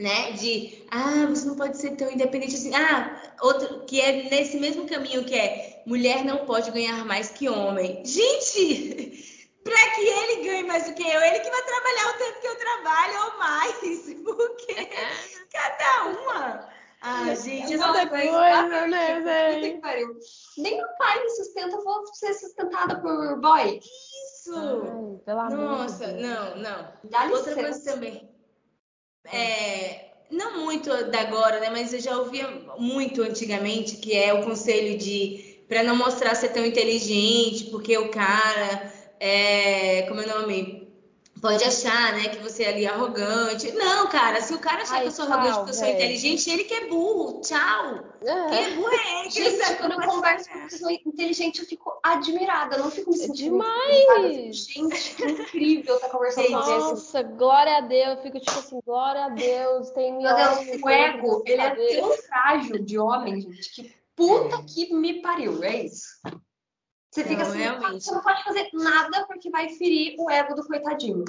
né? De, ah, você não pode ser tão independente assim. Ah, outro que é nesse mesmo caminho que é mulher não pode ganhar mais que homem. Gente, para que ele ganhe mais do que eu, ele que vai trabalhar o tempo que eu trabalho ou mais, porque cada uma. Ah, gente, essa coisa, coisa né, velho? Nem o pai me sustenta, eu vou ser sustentada por boy isso! Ai, pelo amor Nossa, não, não. Dá Outra coisa também. É, não muito da agora, né? Mas eu já ouvia muito antigamente que é o conselho de para não mostrar ser tão inteligente, porque o cara é, como é o nome? Pode achar, né, que você é ali arrogante. Não, cara, se o cara achar Ai, que eu sou tchau, arrogante porque eu sou véio. inteligente, ele que é burro. Tchau. É. Quem é burro é ele. Gente, quando eu converso com pessoa inteligente, eu fico admirada. Eu não fico me sentindo. Demais! Gente, que incrível estar tá conversando com você. Nossa, glória a Deus. Eu fico tipo assim, glória a Deus. Tem Meu Deus, o ego, ele é tão frágil de homem, gente, que puta que me pariu. É isso. Você fica não, assim, realmente. você não pode fazer nada porque vai ferir o ego do coitadinho.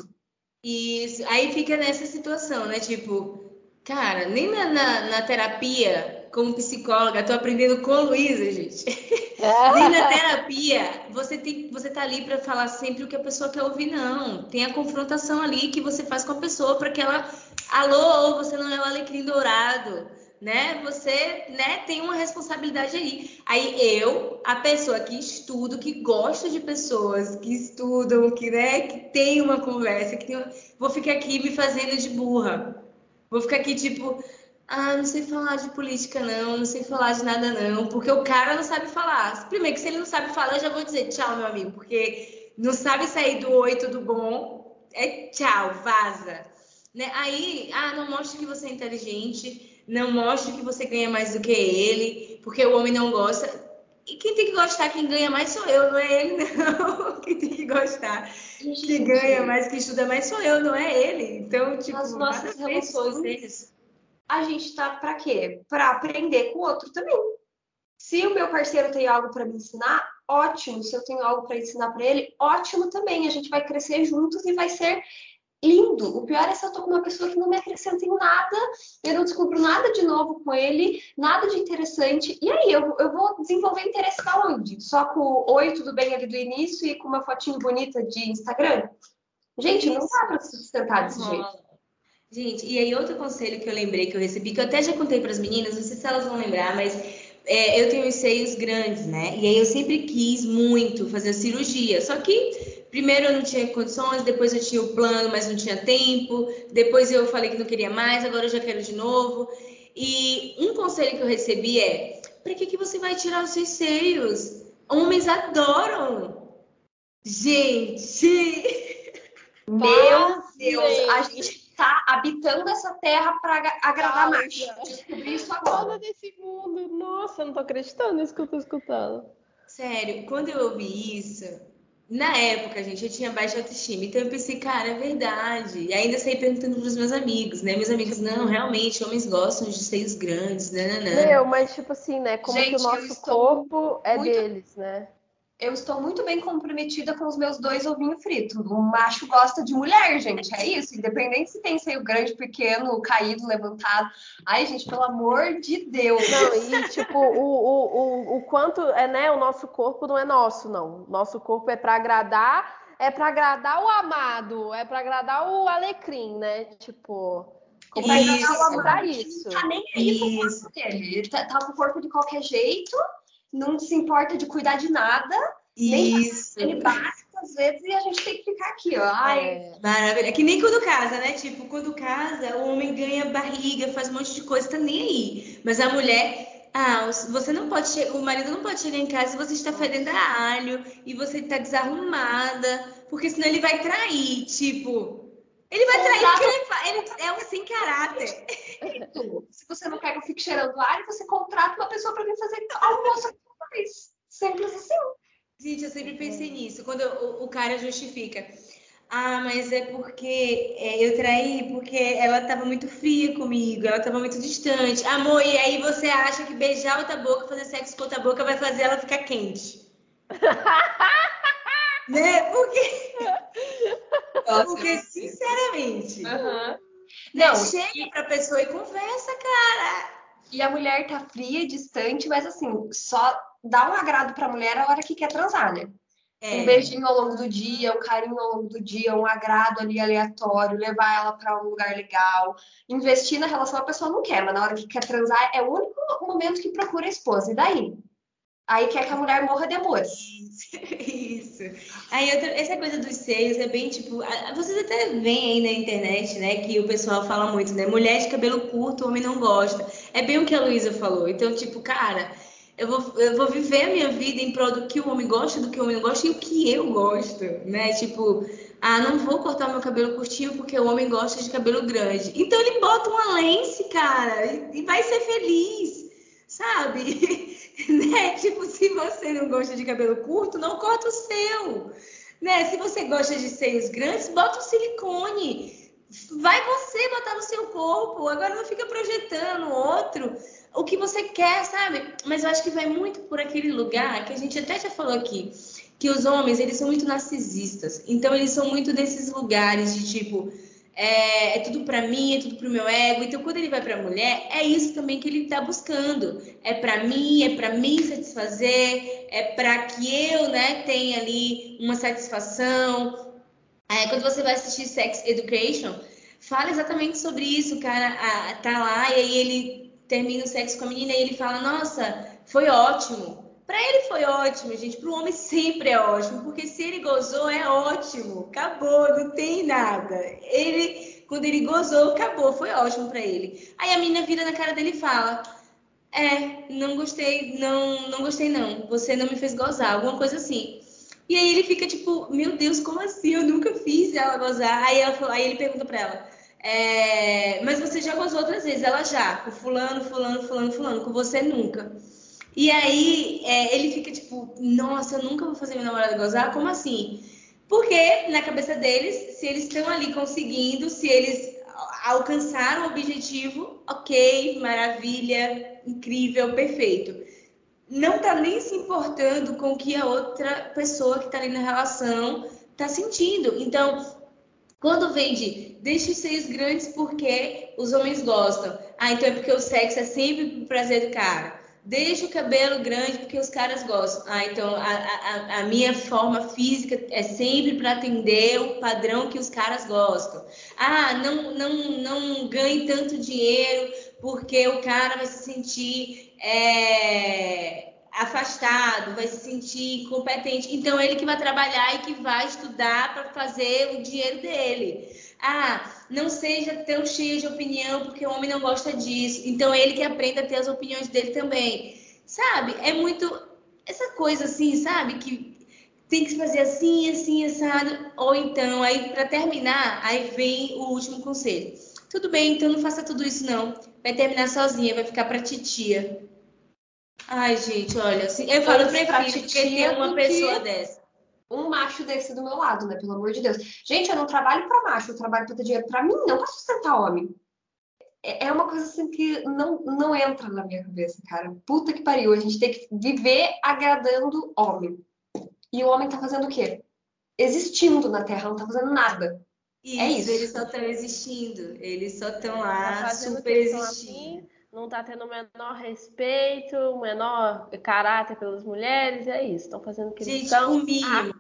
Isso, aí fica nessa situação, né? Tipo, cara, nem na, na, na terapia, como psicóloga, tô aprendendo com a Luísa, gente. nem na terapia, você, tem, você tá ali para falar sempre o que a pessoa quer ouvir, não. Tem a confrontação ali que você faz com a pessoa para que ela. Alô, você não é o alecrim dourado né? Você, né, tem uma responsabilidade aí. Aí eu, a pessoa que estudo, que gosta de pessoas, que estudam, que, né, que tem uma conversa, que tem, vou ficar aqui me fazendo de burra. Vou ficar aqui tipo, ah, não sei falar de política não, não sei falar de nada não, porque o cara não sabe falar. Primeiro que se ele não sabe falar, eu já vou dizer tchau, meu amigo, porque não sabe sair do oi, tudo bom, é tchau, vaza. Né? Aí, ah, não mostre que você é inteligente, não mostre que você ganha mais do que ele, porque o homem não gosta. E quem tem que gostar, quem ganha mais sou eu, não é ele, não. Quem tem que gostar, Gente, que ganha mais, que estuda mais sou eu, não é ele. Então, tipo, nas nossas relações, a gente tá para quê? Para aprender com o outro também. Se o meu parceiro tem algo para me ensinar, ótimo. Se eu tenho algo para ensinar para ele, ótimo também. A gente vai crescer juntos e vai ser lindo. O pior é se eu tô com uma pessoa que não me acrescenta em nada, eu não descubro nada de novo com ele, nada de interessante. E aí, eu, eu vou desenvolver interesse da onde? Só com oi, tudo bem ali do início e com uma fotinho bonita de Instagram? Gente, Isso. não dá pra se sustentar desse jeito. Gente, e aí outro conselho que eu lembrei que eu recebi, que eu até já contei para as meninas, não sei se elas vão lembrar, mas é, eu tenho os seios grandes, né? E aí eu sempre quis muito fazer cirurgia. Só que primeiro eu não tinha condições, depois eu tinha o plano, mas não tinha tempo. Depois eu falei que não queria mais, agora eu já quero de novo. E um conselho que eu recebi é: para que, que você vai tirar os seus seios? Homens adoram. Gente! Meu Deus, a gente está habitando essa terra para agradar mais. Descobri isso agora. desse mundo. Nossa, eu não tô acreditando nisso que eu tô escutando. Sério, quando eu ouvi isso, na época, gente, eu tinha baixa autoestima. Então eu pensei, cara, é verdade. E ainda saí perguntando pros meus amigos, né? Meus amigos, não, realmente, homens gostam de seios grandes, né? Meu, mas tipo assim, né? Como gente, que o nosso corpo é muito... deles, né? Eu estou muito bem comprometida com os meus dois ovinhos fritos. O macho gosta de mulher, gente. É isso. Independente se tem seio grande, pequeno, caído, levantado. Ai, gente, pelo amor de Deus. Não, e tipo, o, o, o, o quanto é, né? O nosso corpo não é nosso, não. Nosso corpo é para agradar, é para agradar o amado, é para agradar o alecrim, né? Tipo. Como isso, o amado, isso. Tá nem aí com o corpo dele. Ele tá, tá com o corpo de qualquer jeito não se importa de cuidar de nada. Isso. Nem ele basta às vezes e a gente tem que ficar aqui, ó. Ai. É. Maravilha. É que nem quando casa, né? Tipo, quando casa, o homem ganha barriga, faz um monte de coisa, tá nem aí. Mas a mulher. Ah, você não pode o marido não pode chegar em casa e você está fedendo a alho e você está desarrumada, porque senão ele vai trair, tipo, ele vai trair porque ele, ele, é um sem caráter. Se você não que eu fique cheirando alho, você contrata uma pessoa para vir fazer almoço com Simples assim. Gente, eu sempre pensei nisso. Quando o, o cara justifica. Ah, mas é porque é, eu traí porque ela estava muito fria comigo, ela estava muito distante. Amor, e aí você acha que beijar outra boca, fazer sexo com outra boca vai fazer ela ficar quente? né? Porque. Porque, sinceramente. Uhum. Não, chega e... pra pessoa e conversa, cara. E a mulher tá fria, distante, mas assim, só dá um agrado pra mulher a hora que quer transar, né? É. Um beijinho ao longo do dia, um carinho ao longo do dia, um agrado ali aleatório, levar ela para um lugar legal, investir na relação a pessoa não quer, mas na hora que quer transar é o único momento que procura a esposa. E daí? Aí quer que a mulher morra de amor. Isso. Aí outra, essa coisa dos seios é bem tipo. Vocês até veem aí na internet, né? Que o pessoal fala muito, né? Mulher de cabelo curto, homem não gosta. É bem o que a Luísa falou. Então, tipo, cara, eu vou, eu vou viver a minha vida em prol do que o homem gosta, do que o homem não gosta e o que eu gosto, né? Tipo, ah, não vou cortar meu cabelo curtinho porque o homem gosta de cabelo grande. Então ele bota uma lente, cara, e vai ser feliz, sabe? né? Tipo, se você não gosta de cabelo curto, não corta o seu. Né? Se você gosta de seios grandes, bota o silicone. Vai você botar no seu corpo. Agora não fica projetando outro. O que você quer, sabe? Mas eu acho que vai muito por aquele lugar que a gente até já falou aqui, que os homens, eles são muito narcisistas. Então eles são muito desses lugares de tipo, é, é tudo para mim, é tudo para o meu ego. Então, quando ele vai para a mulher, é isso também que ele está buscando. É para mim, é para mim satisfazer, é para que eu, né, tenha ali uma satisfação. É, quando você vai assistir Sex Education, fala exatamente sobre isso. O cara a, tá lá e aí ele termina o sexo com a menina e ele fala: Nossa, foi ótimo. Para ele foi ótimo, gente. Para o homem sempre é ótimo, porque se ele gozou é ótimo. Acabou, não tem nada. Ele, quando ele gozou, acabou, foi ótimo para ele. Aí a menina vira na cara dele e fala: "É, não gostei, não, não gostei não. Você não me fez gozar", alguma coisa assim. E aí ele fica tipo: "Meu Deus, como assim? Eu nunca fiz ela gozar". Aí ela, aí ele pergunta para ela: é, mas você já gozou outras vezes, ela já, com fulano, fulano, fulano, fulano, com você nunca. E aí é, ele fica tipo, nossa, eu nunca vou fazer meu namorado gozar? Como assim? Porque na cabeça deles, se eles estão ali conseguindo, se eles alcançaram o objetivo, ok, maravilha, incrível, perfeito. Não tá nem se importando com o que a outra pessoa que tá ali na relação tá sentindo. Então, quando vem de deixe os grandes porque os homens gostam. Ah, então é porque o sexo é sempre pro prazer do cara. Deixa o cabelo grande porque os caras gostam. Ah, então a, a, a minha forma física é sempre para atender o padrão que os caras gostam. Ah, não, não, não ganhe tanto dinheiro porque o cara vai se sentir é, afastado, vai se sentir incompetente. Então ele que vai trabalhar e que vai estudar para fazer o dinheiro dele. Ah, não seja tão cheio de opinião, porque o homem não gosta disso. Então ele que aprenda a ter as opiniões dele também. Sabe? É muito essa coisa assim, sabe? Que tem que fazer assim, assim, assado. Ou então, aí para terminar, aí vem o último conselho. Tudo bem, então não faça tudo isso não. Vai terminar sozinha, vai ficar pra titia. Ai, gente, olha, assim, eu falo prefiro porque tem uma pessoa dessa um macho desse do meu lado, né? Pelo amor de Deus. Gente, eu não trabalho para macho, eu trabalho para ter dinheiro para mim, não para sustentar homem. É, é uma coisa assim que não, não entra na minha cabeça, cara. Puta que pariu, a gente tem que viver agradando homem. E o homem tá fazendo o quê? Existindo na Terra, não tá fazendo nada. Isso, é isso. Eles só estão existindo. Eles só estão lá, tá super existindo não está tendo o menor respeito, o menor caráter pelas mulheres, é isso. Estão fazendo o que Gente, o mínimo.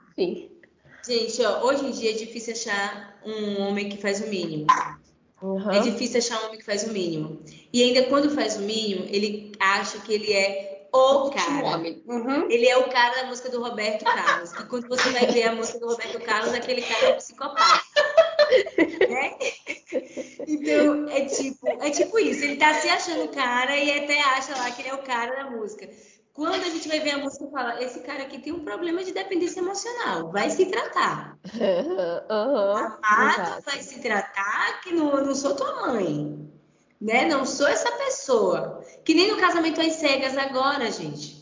Gente, ó, hoje em dia é difícil achar um homem que faz o mínimo. Uhum. É difícil achar um homem que faz o mínimo. E ainda quando faz o mínimo, ele acha que ele é o cara. Uhum. Ele é o cara da música do Roberto Carlos. E quando você vai ver a música do Roberto Carlos, aquele cara é um psicopata. né? Então, é tipo, é tipo isso. Ele tá se achando cara e até acha lá que ele é o cara da música. Quando a gente vai ver a música e fala, esse cara aqui tem um problema de dependência emocional, vai se tratar. Uhum, Amado, vai se tratar que não, não sou tua mãe. Né? Não sou essa pessoa. Que nem no casamento às cegas agora, gente.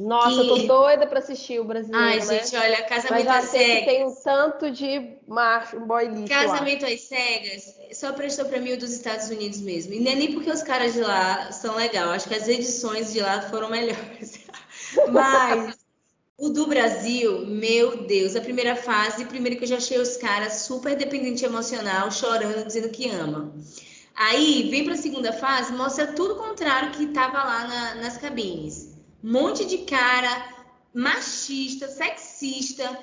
Nossa, que... eu tô doida pra assistir o brasileiro. Ai, né? gente, olha, Casamento às Cegas. tem um tanto de macho, um boy lixo Casamento às Cegas só prestou pra mim o dos Estados Unidos mesmo. E não é nem porque os caras de lá são legais. Acho que as edições de lá foram melhores. Mas o do Brasil, meu Deus, a primeira fase, primeiro que eu já achei os caras super dependente emocional, chorando, dizendo que ama. Aí, vem pra segunda fase, mostra tudo o contrário que tava lá na, nas cabines um monte de cara machista, sexista,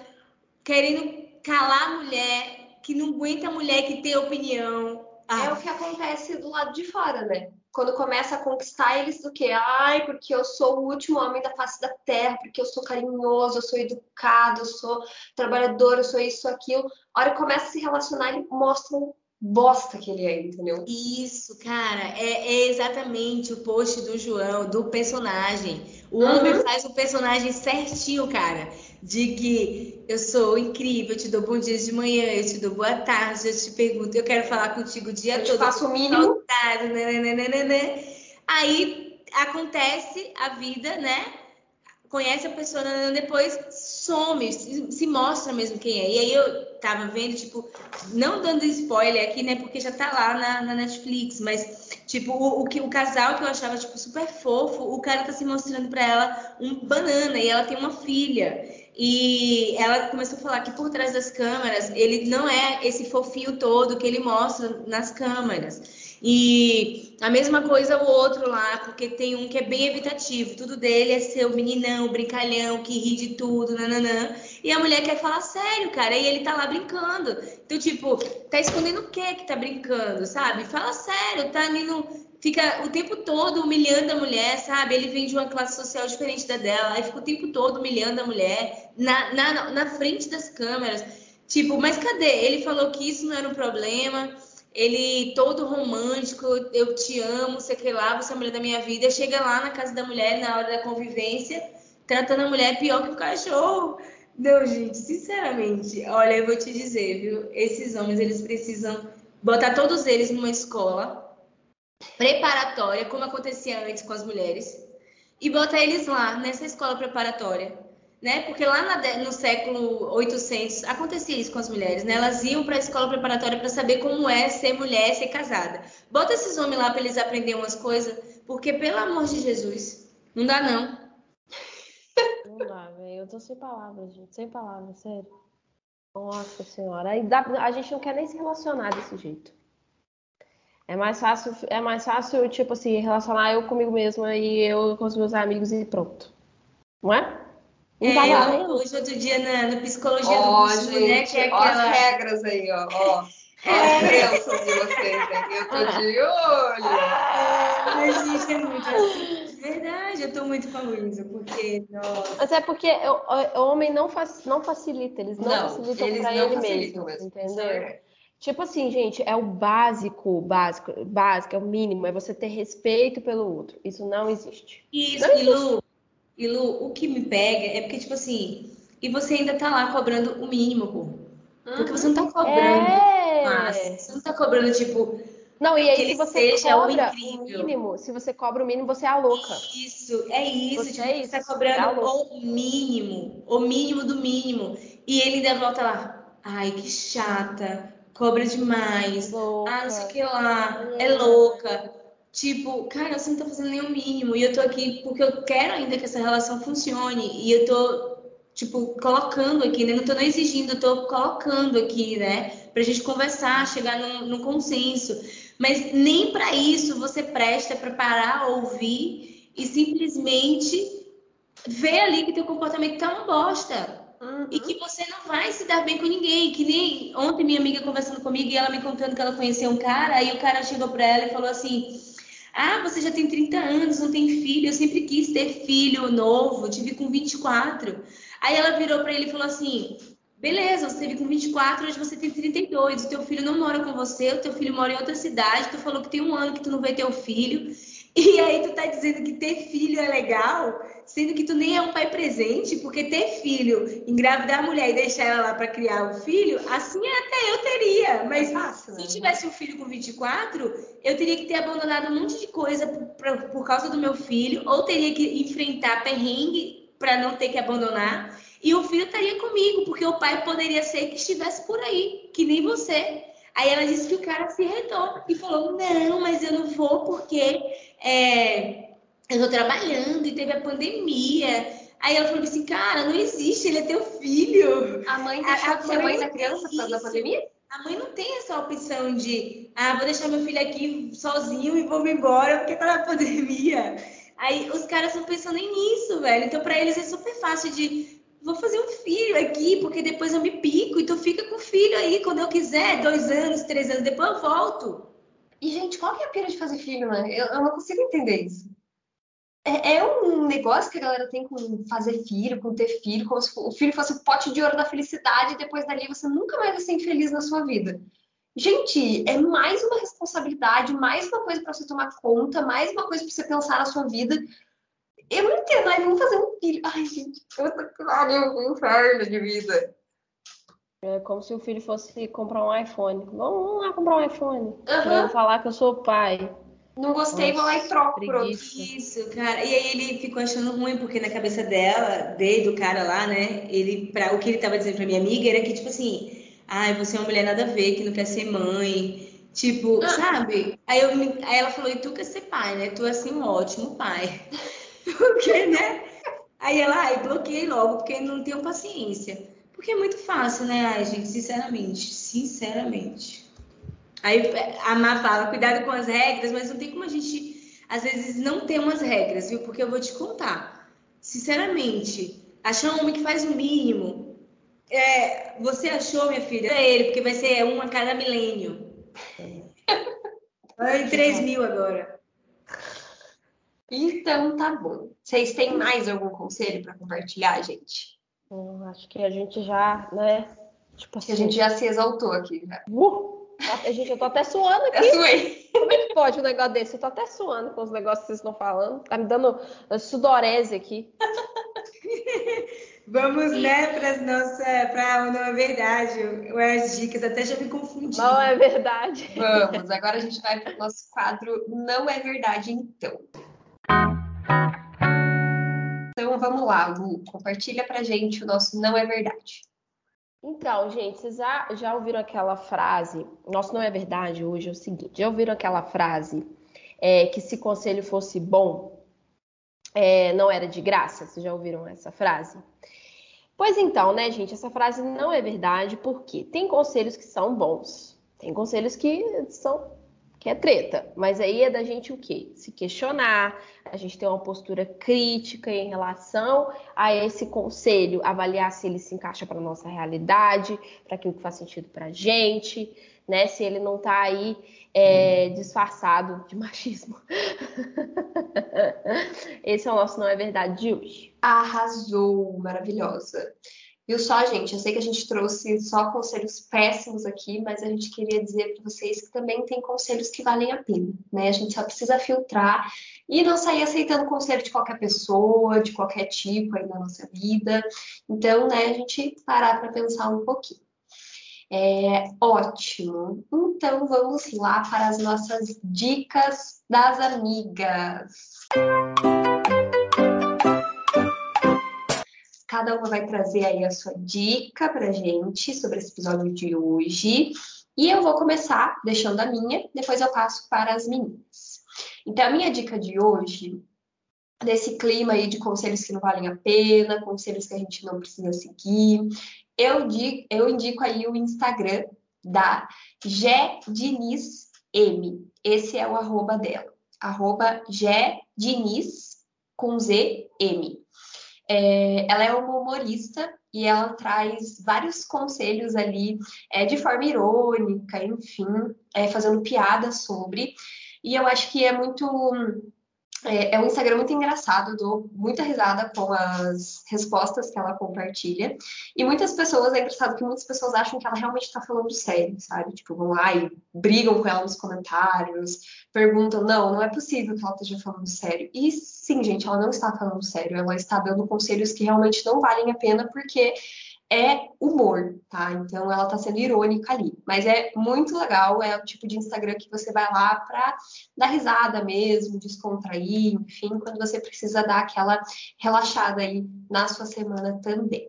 querendo calar a mulher, que não aguenta a mulher que tem opinião. Ah. É o que acontece do lado de fora, né? Quando começa a conquistar eles do que? Ai, porque eu sou o último homem da face da terra, porque eu sou carinhoso, eu sou educado, eu sou trabalhador, eu sou isso, aquilo. A hora que começa a se relacionar, eles mostram bosta que ele é, entendeu? Isso, cara, é, é exatamente o post do João, do personagem. O uhum. homem faz o personagem certinho, cara. De que eu sou incrível, eu te dou bom dia de manhã, eu te dou boa tarde, eu te pergunto, eu quero falar contigo o dia eu todo. Eu faço o mínimo. Nananana. Aí acontece a vida, né? Conhece a pessoa, depois some, se mostra mesmo quem é. E aí eu tava vendo, tipo, não dando spoiler aqui, né? Porque já tá lá na, na Netflix, mas Tipo, o, o, que, o casal que eu achava, tipo, super fofo, o cara tá se mostrando pra ela um banana e ela tem uma filha. E ela começou a falar que por trás das câmeras, ele não é esse fofinho todo que ele mostra nas câmeras. E a mesma coisa o outro lá, porque tem um que é bem evitativo. Tudo dele é ser o meninão, o brincalhão, que ri de tudo, nananã. E a mulher quer falar sério, cara, e ele tá lá brincando. Então, tipo, tá escondendo o que que tá brincando, sabe? Fala sério, tá ali no. Fica o tempo todo humilhando a mulher, sabe? Ele vem de uma classe social diferente da dela, aí fica o tempo todo humilhando a mulher na, na, na frente das câmeras. Tipo, mas cadê? Ele falou que isso não era um problema ele todo romântico, eu te amo, sei que lá, você é a mulher da minha vida, chega lá na casa da mulher na hora da convivência, tratando a mulher pior que o cachorro. Não, gente, sinceramente, olha, eu vou te dizer, viu? Esses homens, eles precisam botar todos eles numa escola preparatória, como acontecia antes com as mulheres, e botar eles lá, nessa escola preparatória, né? Porque lá na, no século 800 acontecia isso com as mulheres, né? Elas iam para a escola preparatória para saber como é ser mulher, ser casada. Bota esses homens lá para eles aprenderem umas coisas, porque pelo amor de Jesus, não dá não. Não dá, velho. Eu tô sem palavras, gente. Sem palavras, sério. Nossa senhora. Aí dá, a gente não quer nem se relacionar desse jeito. É mais fácil, é mais fácil, tipo assim, relacionar eu comigo mesma e eu com os meus amigos e pronto. Não é? Tá é, eu, hoje, outro dia, na, na psicologia oh, do curso, né? Que é aquela... as regras aí, ó. ó. É. As crenças de vocês aqui, eu tô de olho. Mas, gente, é muito assim. Verdade, eu tô muito com a Luísa, porque. Nossa. Mas é porque o, o homem não, faz, não facilita, eles não, não facilitam eles pra não ele mesmo. mesmo. Entendeu? É tipo assim, gente, é o básico, básico, básico, é o mínimo, é você ter respeito pelo outro. Isso não existe. Isso, não e Lu, e Lu, o que me pega é porque, tipo assim, e você ainda tá lá cobrando o mínimo, pô. Porque você não tá cobrando. É... Você não tá cobrando, tipo. Não, e aí se você cobra o mínimo, se você cobra o mínimo, você é a louca. Isso, é isso. Você, tipo, é isso, você tá cobrando é o mínimo, o mínimo do mínimo. E ele ainda volta lá. Ai, que chata, cobra demais. Louca. Ah, não sei o que lá, é, é louca. Tipo, cara, você não tá fazendo o mínimo. E eu tô aqui porque eu quero ainda que essa relação funcione. E eu tô, tipo, colocando aqui, né? Não tô nem exigindo, eu tô colocando aqui, né? Pra gente conversar, chegar num, num consenso. Mas nem para isso você presta para parar, ouvir e simplesmente ver ali que teu comportamento tá uma bosta. Uhum. E que você não vai se dar bem com ninguém. Que nem ontem minha amiga conversando comigo e ela me contando que ela conheceu um cara, aí o cara chegou para ela e falou assim: ah, você já tem 30 anos, não tem filho. Eu sempre quis ter filho novo, tive com 24. Aí ela virou para ele e falou assim: beleza, você teve com 24, hoje você tem 32. O teu filho não mora com você, o teu filho mora em outra cidade. Tu falou que tem um ano que tu não vê teu filho. E aí tu tá dizendo que ter filho é legal, sendo que tu nem é um pai presente, porque ter filho, engravidar a mulher e deixar ela lá para criar o filho, assim até eu teria. Mas é se eu né? tivesse um filho com 24, eu teria que ter abandonado um monte de coisa por, por causa do meu filho, ou teria que enfrentar perrengue para não ter que abandonar. E o filho estaria comigo, porque o pai poderia ser que estivesse por aí, que nem você. Aí ela disse que o cara se retou e falou: Não, mas eu não vou porque é, eu tô trabalhando e teve a pandemia. Aí ela falou assim: Cara, não existe, ele é teu filho. A mãe deixou a, a mãe da criança por causa da pandemia? A mãe não tem essa opção de: Ah, vou deixar meu filho aqui sozinho e vou me embora porque tá na pandemia. Aí os caras estão pensando nisso, velho. Então, para eles é super fácil de vou fazer um filho aqui, porque depois eu me pico, e tu fica com o filho aí quando eu quiser, dois anos, três anos, depois eu volto. E, gente, qual que é a pira de fazer filho, né? Eu, eu não consigo entender isso. É, é, um negócio que a galera tem com fazer filho, com ter filho, como se o filho fosse o pote de ouro da felicidade, e depois dali você nunca mais vai ser infeliz na sua vida. Gente, é mais uma responsabilidade, mais uma coisa para você tomar conta, mais uma coisa para você pensar na sua vida. Eu não entendo, ai, vamos fazer um filho. Ai, gente, puta que pariu, um inferno de vida. É como se o filho fosse comprar um iPhone. Vamos lá comprar um iPhone. Uhum. Falar que eu sou pai. Não gostei, vou lá e troco. Isso, cara. E aí ele ficou achando ruim, porque na cabeça dela, dele, do cara lá, né? Ele, pra, o que ele tava dizendo pra minha amiga era que, tipo assim, ai, você é uma mulher nada a ver, que não quer ser mãe. Tipo, ah. sabe? Aí, eu, aí ela falou, e tu quer ser pai, né? Tu é assim um ótimo pai. Porque, né? Aí ela, ai, bloqueei logo, porque não tenho paciência. Porque é muito fácil, né, ai, gente? Sinceramente. Sinceramente. Aí a Má fala, cuidado com as regras, mas não tem como a gente, às vezes, não ter umas regras, viu? Porque eu vou te contar. Sinceramente, achar um homem que faz o mínimo. É, você achou, minha filha? É ele, porque vai ser um a cada milênio. Vai em 3 mil agora. Então tá bom. Vocês têm mais algum conselho para compartilhar, gente? Hum, acho que a gente já, né? Tipo assim. a gente já se exaltou aqui, né? Uh, a gente, eu tô até suando aqui. Eu suei. Como é que pode um negócio desse? Eu tô até suando com os negócios que vocês estão falando. Tá me dando sudorese aqui. Vamos, né, para nossa, para não é verdade, as dicas, até já me confundi. Não é verdade. Vamos, agora a gente vai para o nosso quadro Não é verdade, então. Então vamos lá, Lu, compartilha pra gente o nosso não é verdade. Então, gente, vocês já, já ouviram aquela frase? Nosso não é verdade hoje é o seguinte: já ouviram aquela frase é, que se conselho fosse bom, é, não era de graça? Vocês já ouviram essa frase? Pois então, né, gente, essa frase não é verdade porque tem conselhos que são bons, tem conselhos que são que é treta. Mas aí é da gente o quê? Se questionar, a gente ter uma postura crítica em relação a esse conselho, avaliar se ele se encaixa para nossa realidade, para aquilo que faz sentido para a gente, né? Se ele não está aí é, disfarçado de machismo. Esse é o nosso Não é Verdade de hoje. Arrasou, maravilhosa. Viu só, gente? Eu sei que a gente trouxe só conselhos péssimos aqui, mas a gente queria dizer para vocês que também tem conselhos que valem a pena, né? A gente só precisa filtrar e não sair aceitando conselho de qualquer pessoa, de qualquer tipo aí na nossa vida. Então, né, a gente parar para pensar um pouquinho. É, ótimo. Então vamos lá para as nossas dicas das amigas. Cada uma vai trazer aí a sua dica para gente sobre esse episódio de hoje. E eu vou começar deixando a minha, depois eu passo para as meninas. Então, a minha dica de hoje, desse clima aí de conselhos que não valem a pena, conselhos que a gente não precisa seguir, eu, eu indico aí o Instagram da Gé Diniz M. Esse é o arroba dela. Arroba Gé com Z M. É, ela é uma humorista e ela traz vários conselhos ali é, de forma irônica, enfim, é, fazendo piada sobre. E eu acho que é muito é, é, um Instagram muito engraçado, dou muita risada com as respostas que ela compartilha. E muitas pessoas, é engraçado que muitas pessoas acham que ela realmente está falando sério, sabe? Tipo, vão lá e brigam com ela nos comentários, perguntam, não, não é possível que ela esteja falando sério. E sim, gente, ela não está falando sério, ela está dando conselhos que realmente não valem a pena, porque é humor, tá? Então ela tá sendo irônica ali. Mas é muito legal, é o tipo de Instagram que você vai lá pra dar risada mesmo, descontrair, enfim, quando você precisa dar aquela relaxada aí na sua semana também.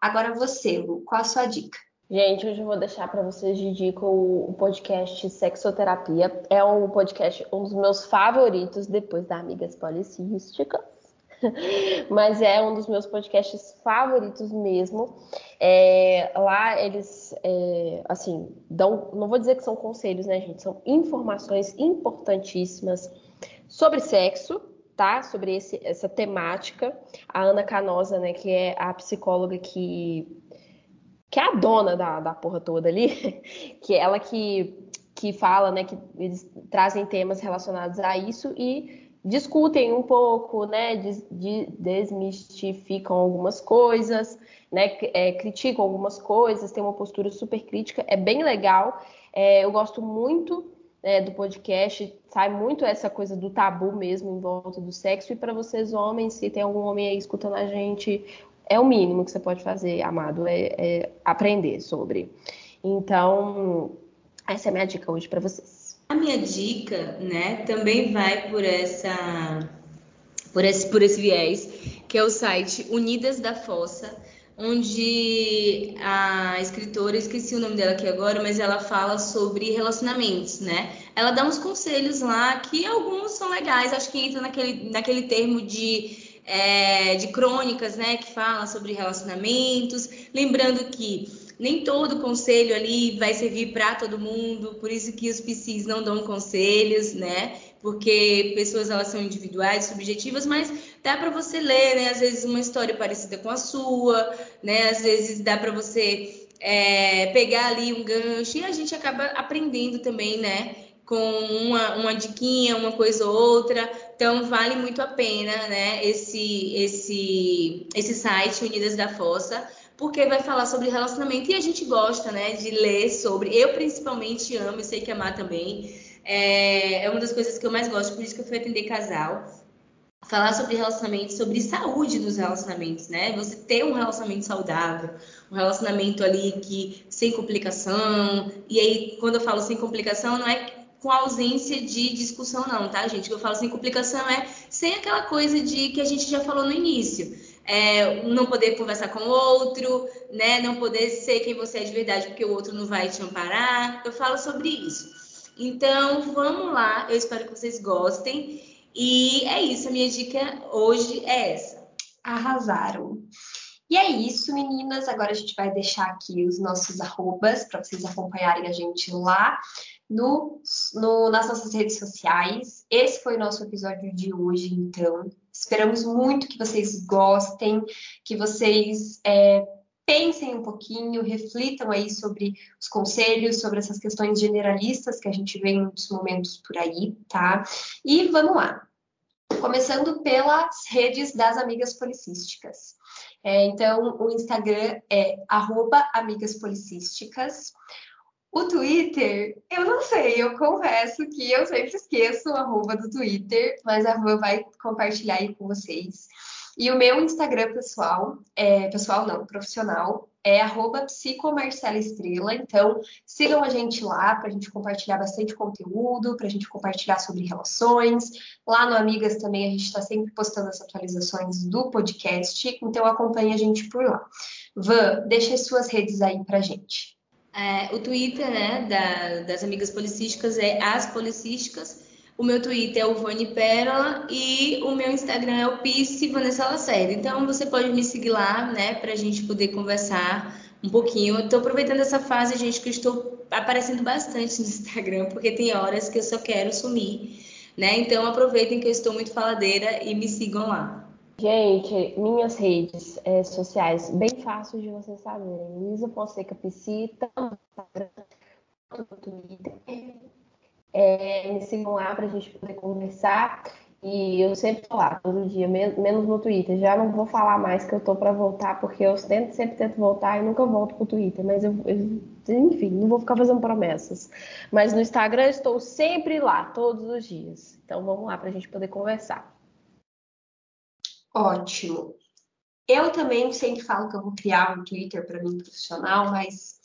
Agora você, Lu, qual a sua dica? Gente, hoje eu vou deixar para vocês de dica o, podcast Sexoterapia. É um podcast, um dos meus favoritos depois da Amigas Policísticas. Mas é um dos meus podcasts favoritos mesmo. É, lá eles, é, assim, dão, não vou dizer que são conselhos, né, gente? São informações importantíssimas sobre sexo, tá? Sobre esse, essa temática. A Ana Canosa, né, que é a psicóloga que, que é a dona da, da porra toda ali, que é ela que, que fala, né, que eles trazem temas relacionados a isso e discutem um pouco, né, de, de, desmistificam algumas coisas, né, é, criticam algumas coisas, tem uma postura super crítica, é bem legal. É, eu gosto muito é, do podcast, sai muito essa coisa do tabu mesmo em volta do sexo. E para vocês, homens, se tem algum homem aí escutando a gente, é o mínimo que você pode fazer, amado, é, é aprender sobre. Então, essa é a minha dica hoje para vocês. A minha dica, né, também vai por essa por esse por esse viés, que é o site Unidas da Fossa, onde a escritora, esqueci o nome dela aqui agora, mas ela fala sobre relacionamentos, né? Ela dá uns conselhos lá que alguns são legais, acho que entra naquele, naquele termo de, é, de crônicas, né? Que fala sobre relacionamentos. Lembrando que nem todo conselho ali vai servir para todo mundo, por isso que os PCs não dão conselhos, né? Porque pessoas elas são individuais, subjetivas, mas dá para você ler, né? Às vezes uma história parecida com a sua, né? Às vezes dá para você é, pegar ali um gancho e a gente acaba aprendendo também, né? Com uma, uma diquinha, uma coisa ou outra. Então vale muito a pena, né? Esse, esse, esse site Unidas da Fossa porque vai falar sobre relacionamento e a gente gosta, né, de ler sobre. Eu principalmente amo, e sei que amar também. É, é uma das coisas que eu mais gosto, por isso que eu fui atender casal. Falar sobre relacionamento, sobre saúde dos relacionamentos, né? Você ter um relacionamento saudável, um relacionamento ali que sem complicação. E aí, quando eu falo sem complicação, não é com ausência de discussão, não, tá, gente? O que eu falo sem complicação é sem aquela coisa de que a gente já falou no início é, não poder conversar com o outro, né? Não poder ser quem você é de verdade, porque o outro não vai te amparar. Eu falo sobre isso. Então, vamos lá. Eu espero que vocês gostem. E é isso. A minha dica hoje é essa. Arrasaram. E é isso, meninas. Agora a gente vai deixar aqui os nossos arrobas para vocês acompanharem a gente lá no, no, nas nossas redes sociais. Esse foi o nosso episódio de hoje, então. Esperamos muito que vocês gostem, que vocês é, pensem um pouquinho, reflitam aí sobre os conselhos, sobre essas questões generalistas que a gente vê em muitos momentos por aí, tá? E vamos lá. Começando pelas redes das amigas policísticas. É, então, o Instagram é amigaspolicísticas. O Twitter, eu não sei, eu confesso que eu sempre esqueço o arroba do Twitter, mas a Van vai compartilhar aí com vocês. E o meu Instagram pessoal, é, pessoal não, profissional, é arroba psicomarcelaestrela. Então, sigam a gente lá para a gente compartilhar bastante conteúdo, para a gente compartilhar sobre relações. Lá no Amigas também a gente está sempre postando as atualizações do podcast, então acompanhe a gente por lá. Van, deixa as suas redes aí para gente. É, o Twitter né, da, das Amigas Policísticas é As Policísticas. O meu Twitter é o Vani Pérola e o meu Instagram é o Pice Vanessa Lacerda. Então você pode me seguir lá, né, para a gente poder conversar um pouquinho. Estou aproveitando essa fase, gente, que eu estou aparecendo bastante no Instagram, porque tem horas que eu só quero sumir, né? Então aproveitem que eu estou muito faladeira e me sigam lá. Gente, minhas redes é, sociais, bem fácil de vocês saberem. Luísa Fonseca no Instagram, no Twitter é, me sigam lá para a gente poder conversar. E eu sempre tô lá, todo dia, menos no Twitter. Já não vou falar mais que eu tô para voltar, porque eu sempre tento voltar e nunca volto pro Twitter. Mas eu, eu, enfim, não vou ficar fazendo promessas. Mas no Instagram eu estou sempre lá, todos os dias. Então vamos lá para a gente poder conversar. Ótimo. Eu também sempre falo que eu vou criar um Twitter para mim profissional, mas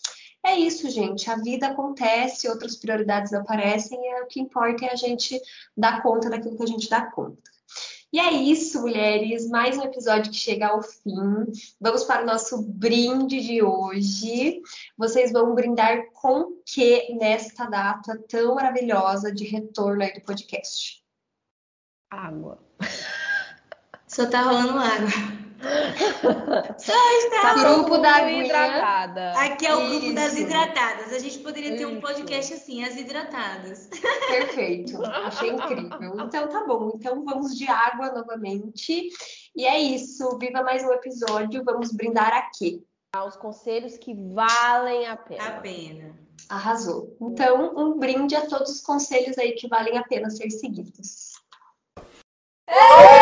é isso, gente. A vida acontece, outras prioridades aparecem, e é o que importa é a gente dar conta daquilo que a gente dá conta. E é isso, mulheres. Mais um episódio que chega ao fim. Vamos para o nosso brinde de hoje. Vocês vão brindar com que nesta data tão maravilhosa de retorno aí do podcast? Água. Só tá rolando água. Só está grupo da hidratada. Aqui é o Isso. grupo das hidratadas. A gente poderia ter um podcast assim, as hidratadas. Perfeito. Achei incrível. Então tá bom. Então vamos de água novamente. E é isso. Viva mais um episódio. Vamos brindar aqui. Os conselhos que valem a pena. A pena. Arrasou. Então, um brinde a todos os conselhos aí que valem a pena ser seguidos. É!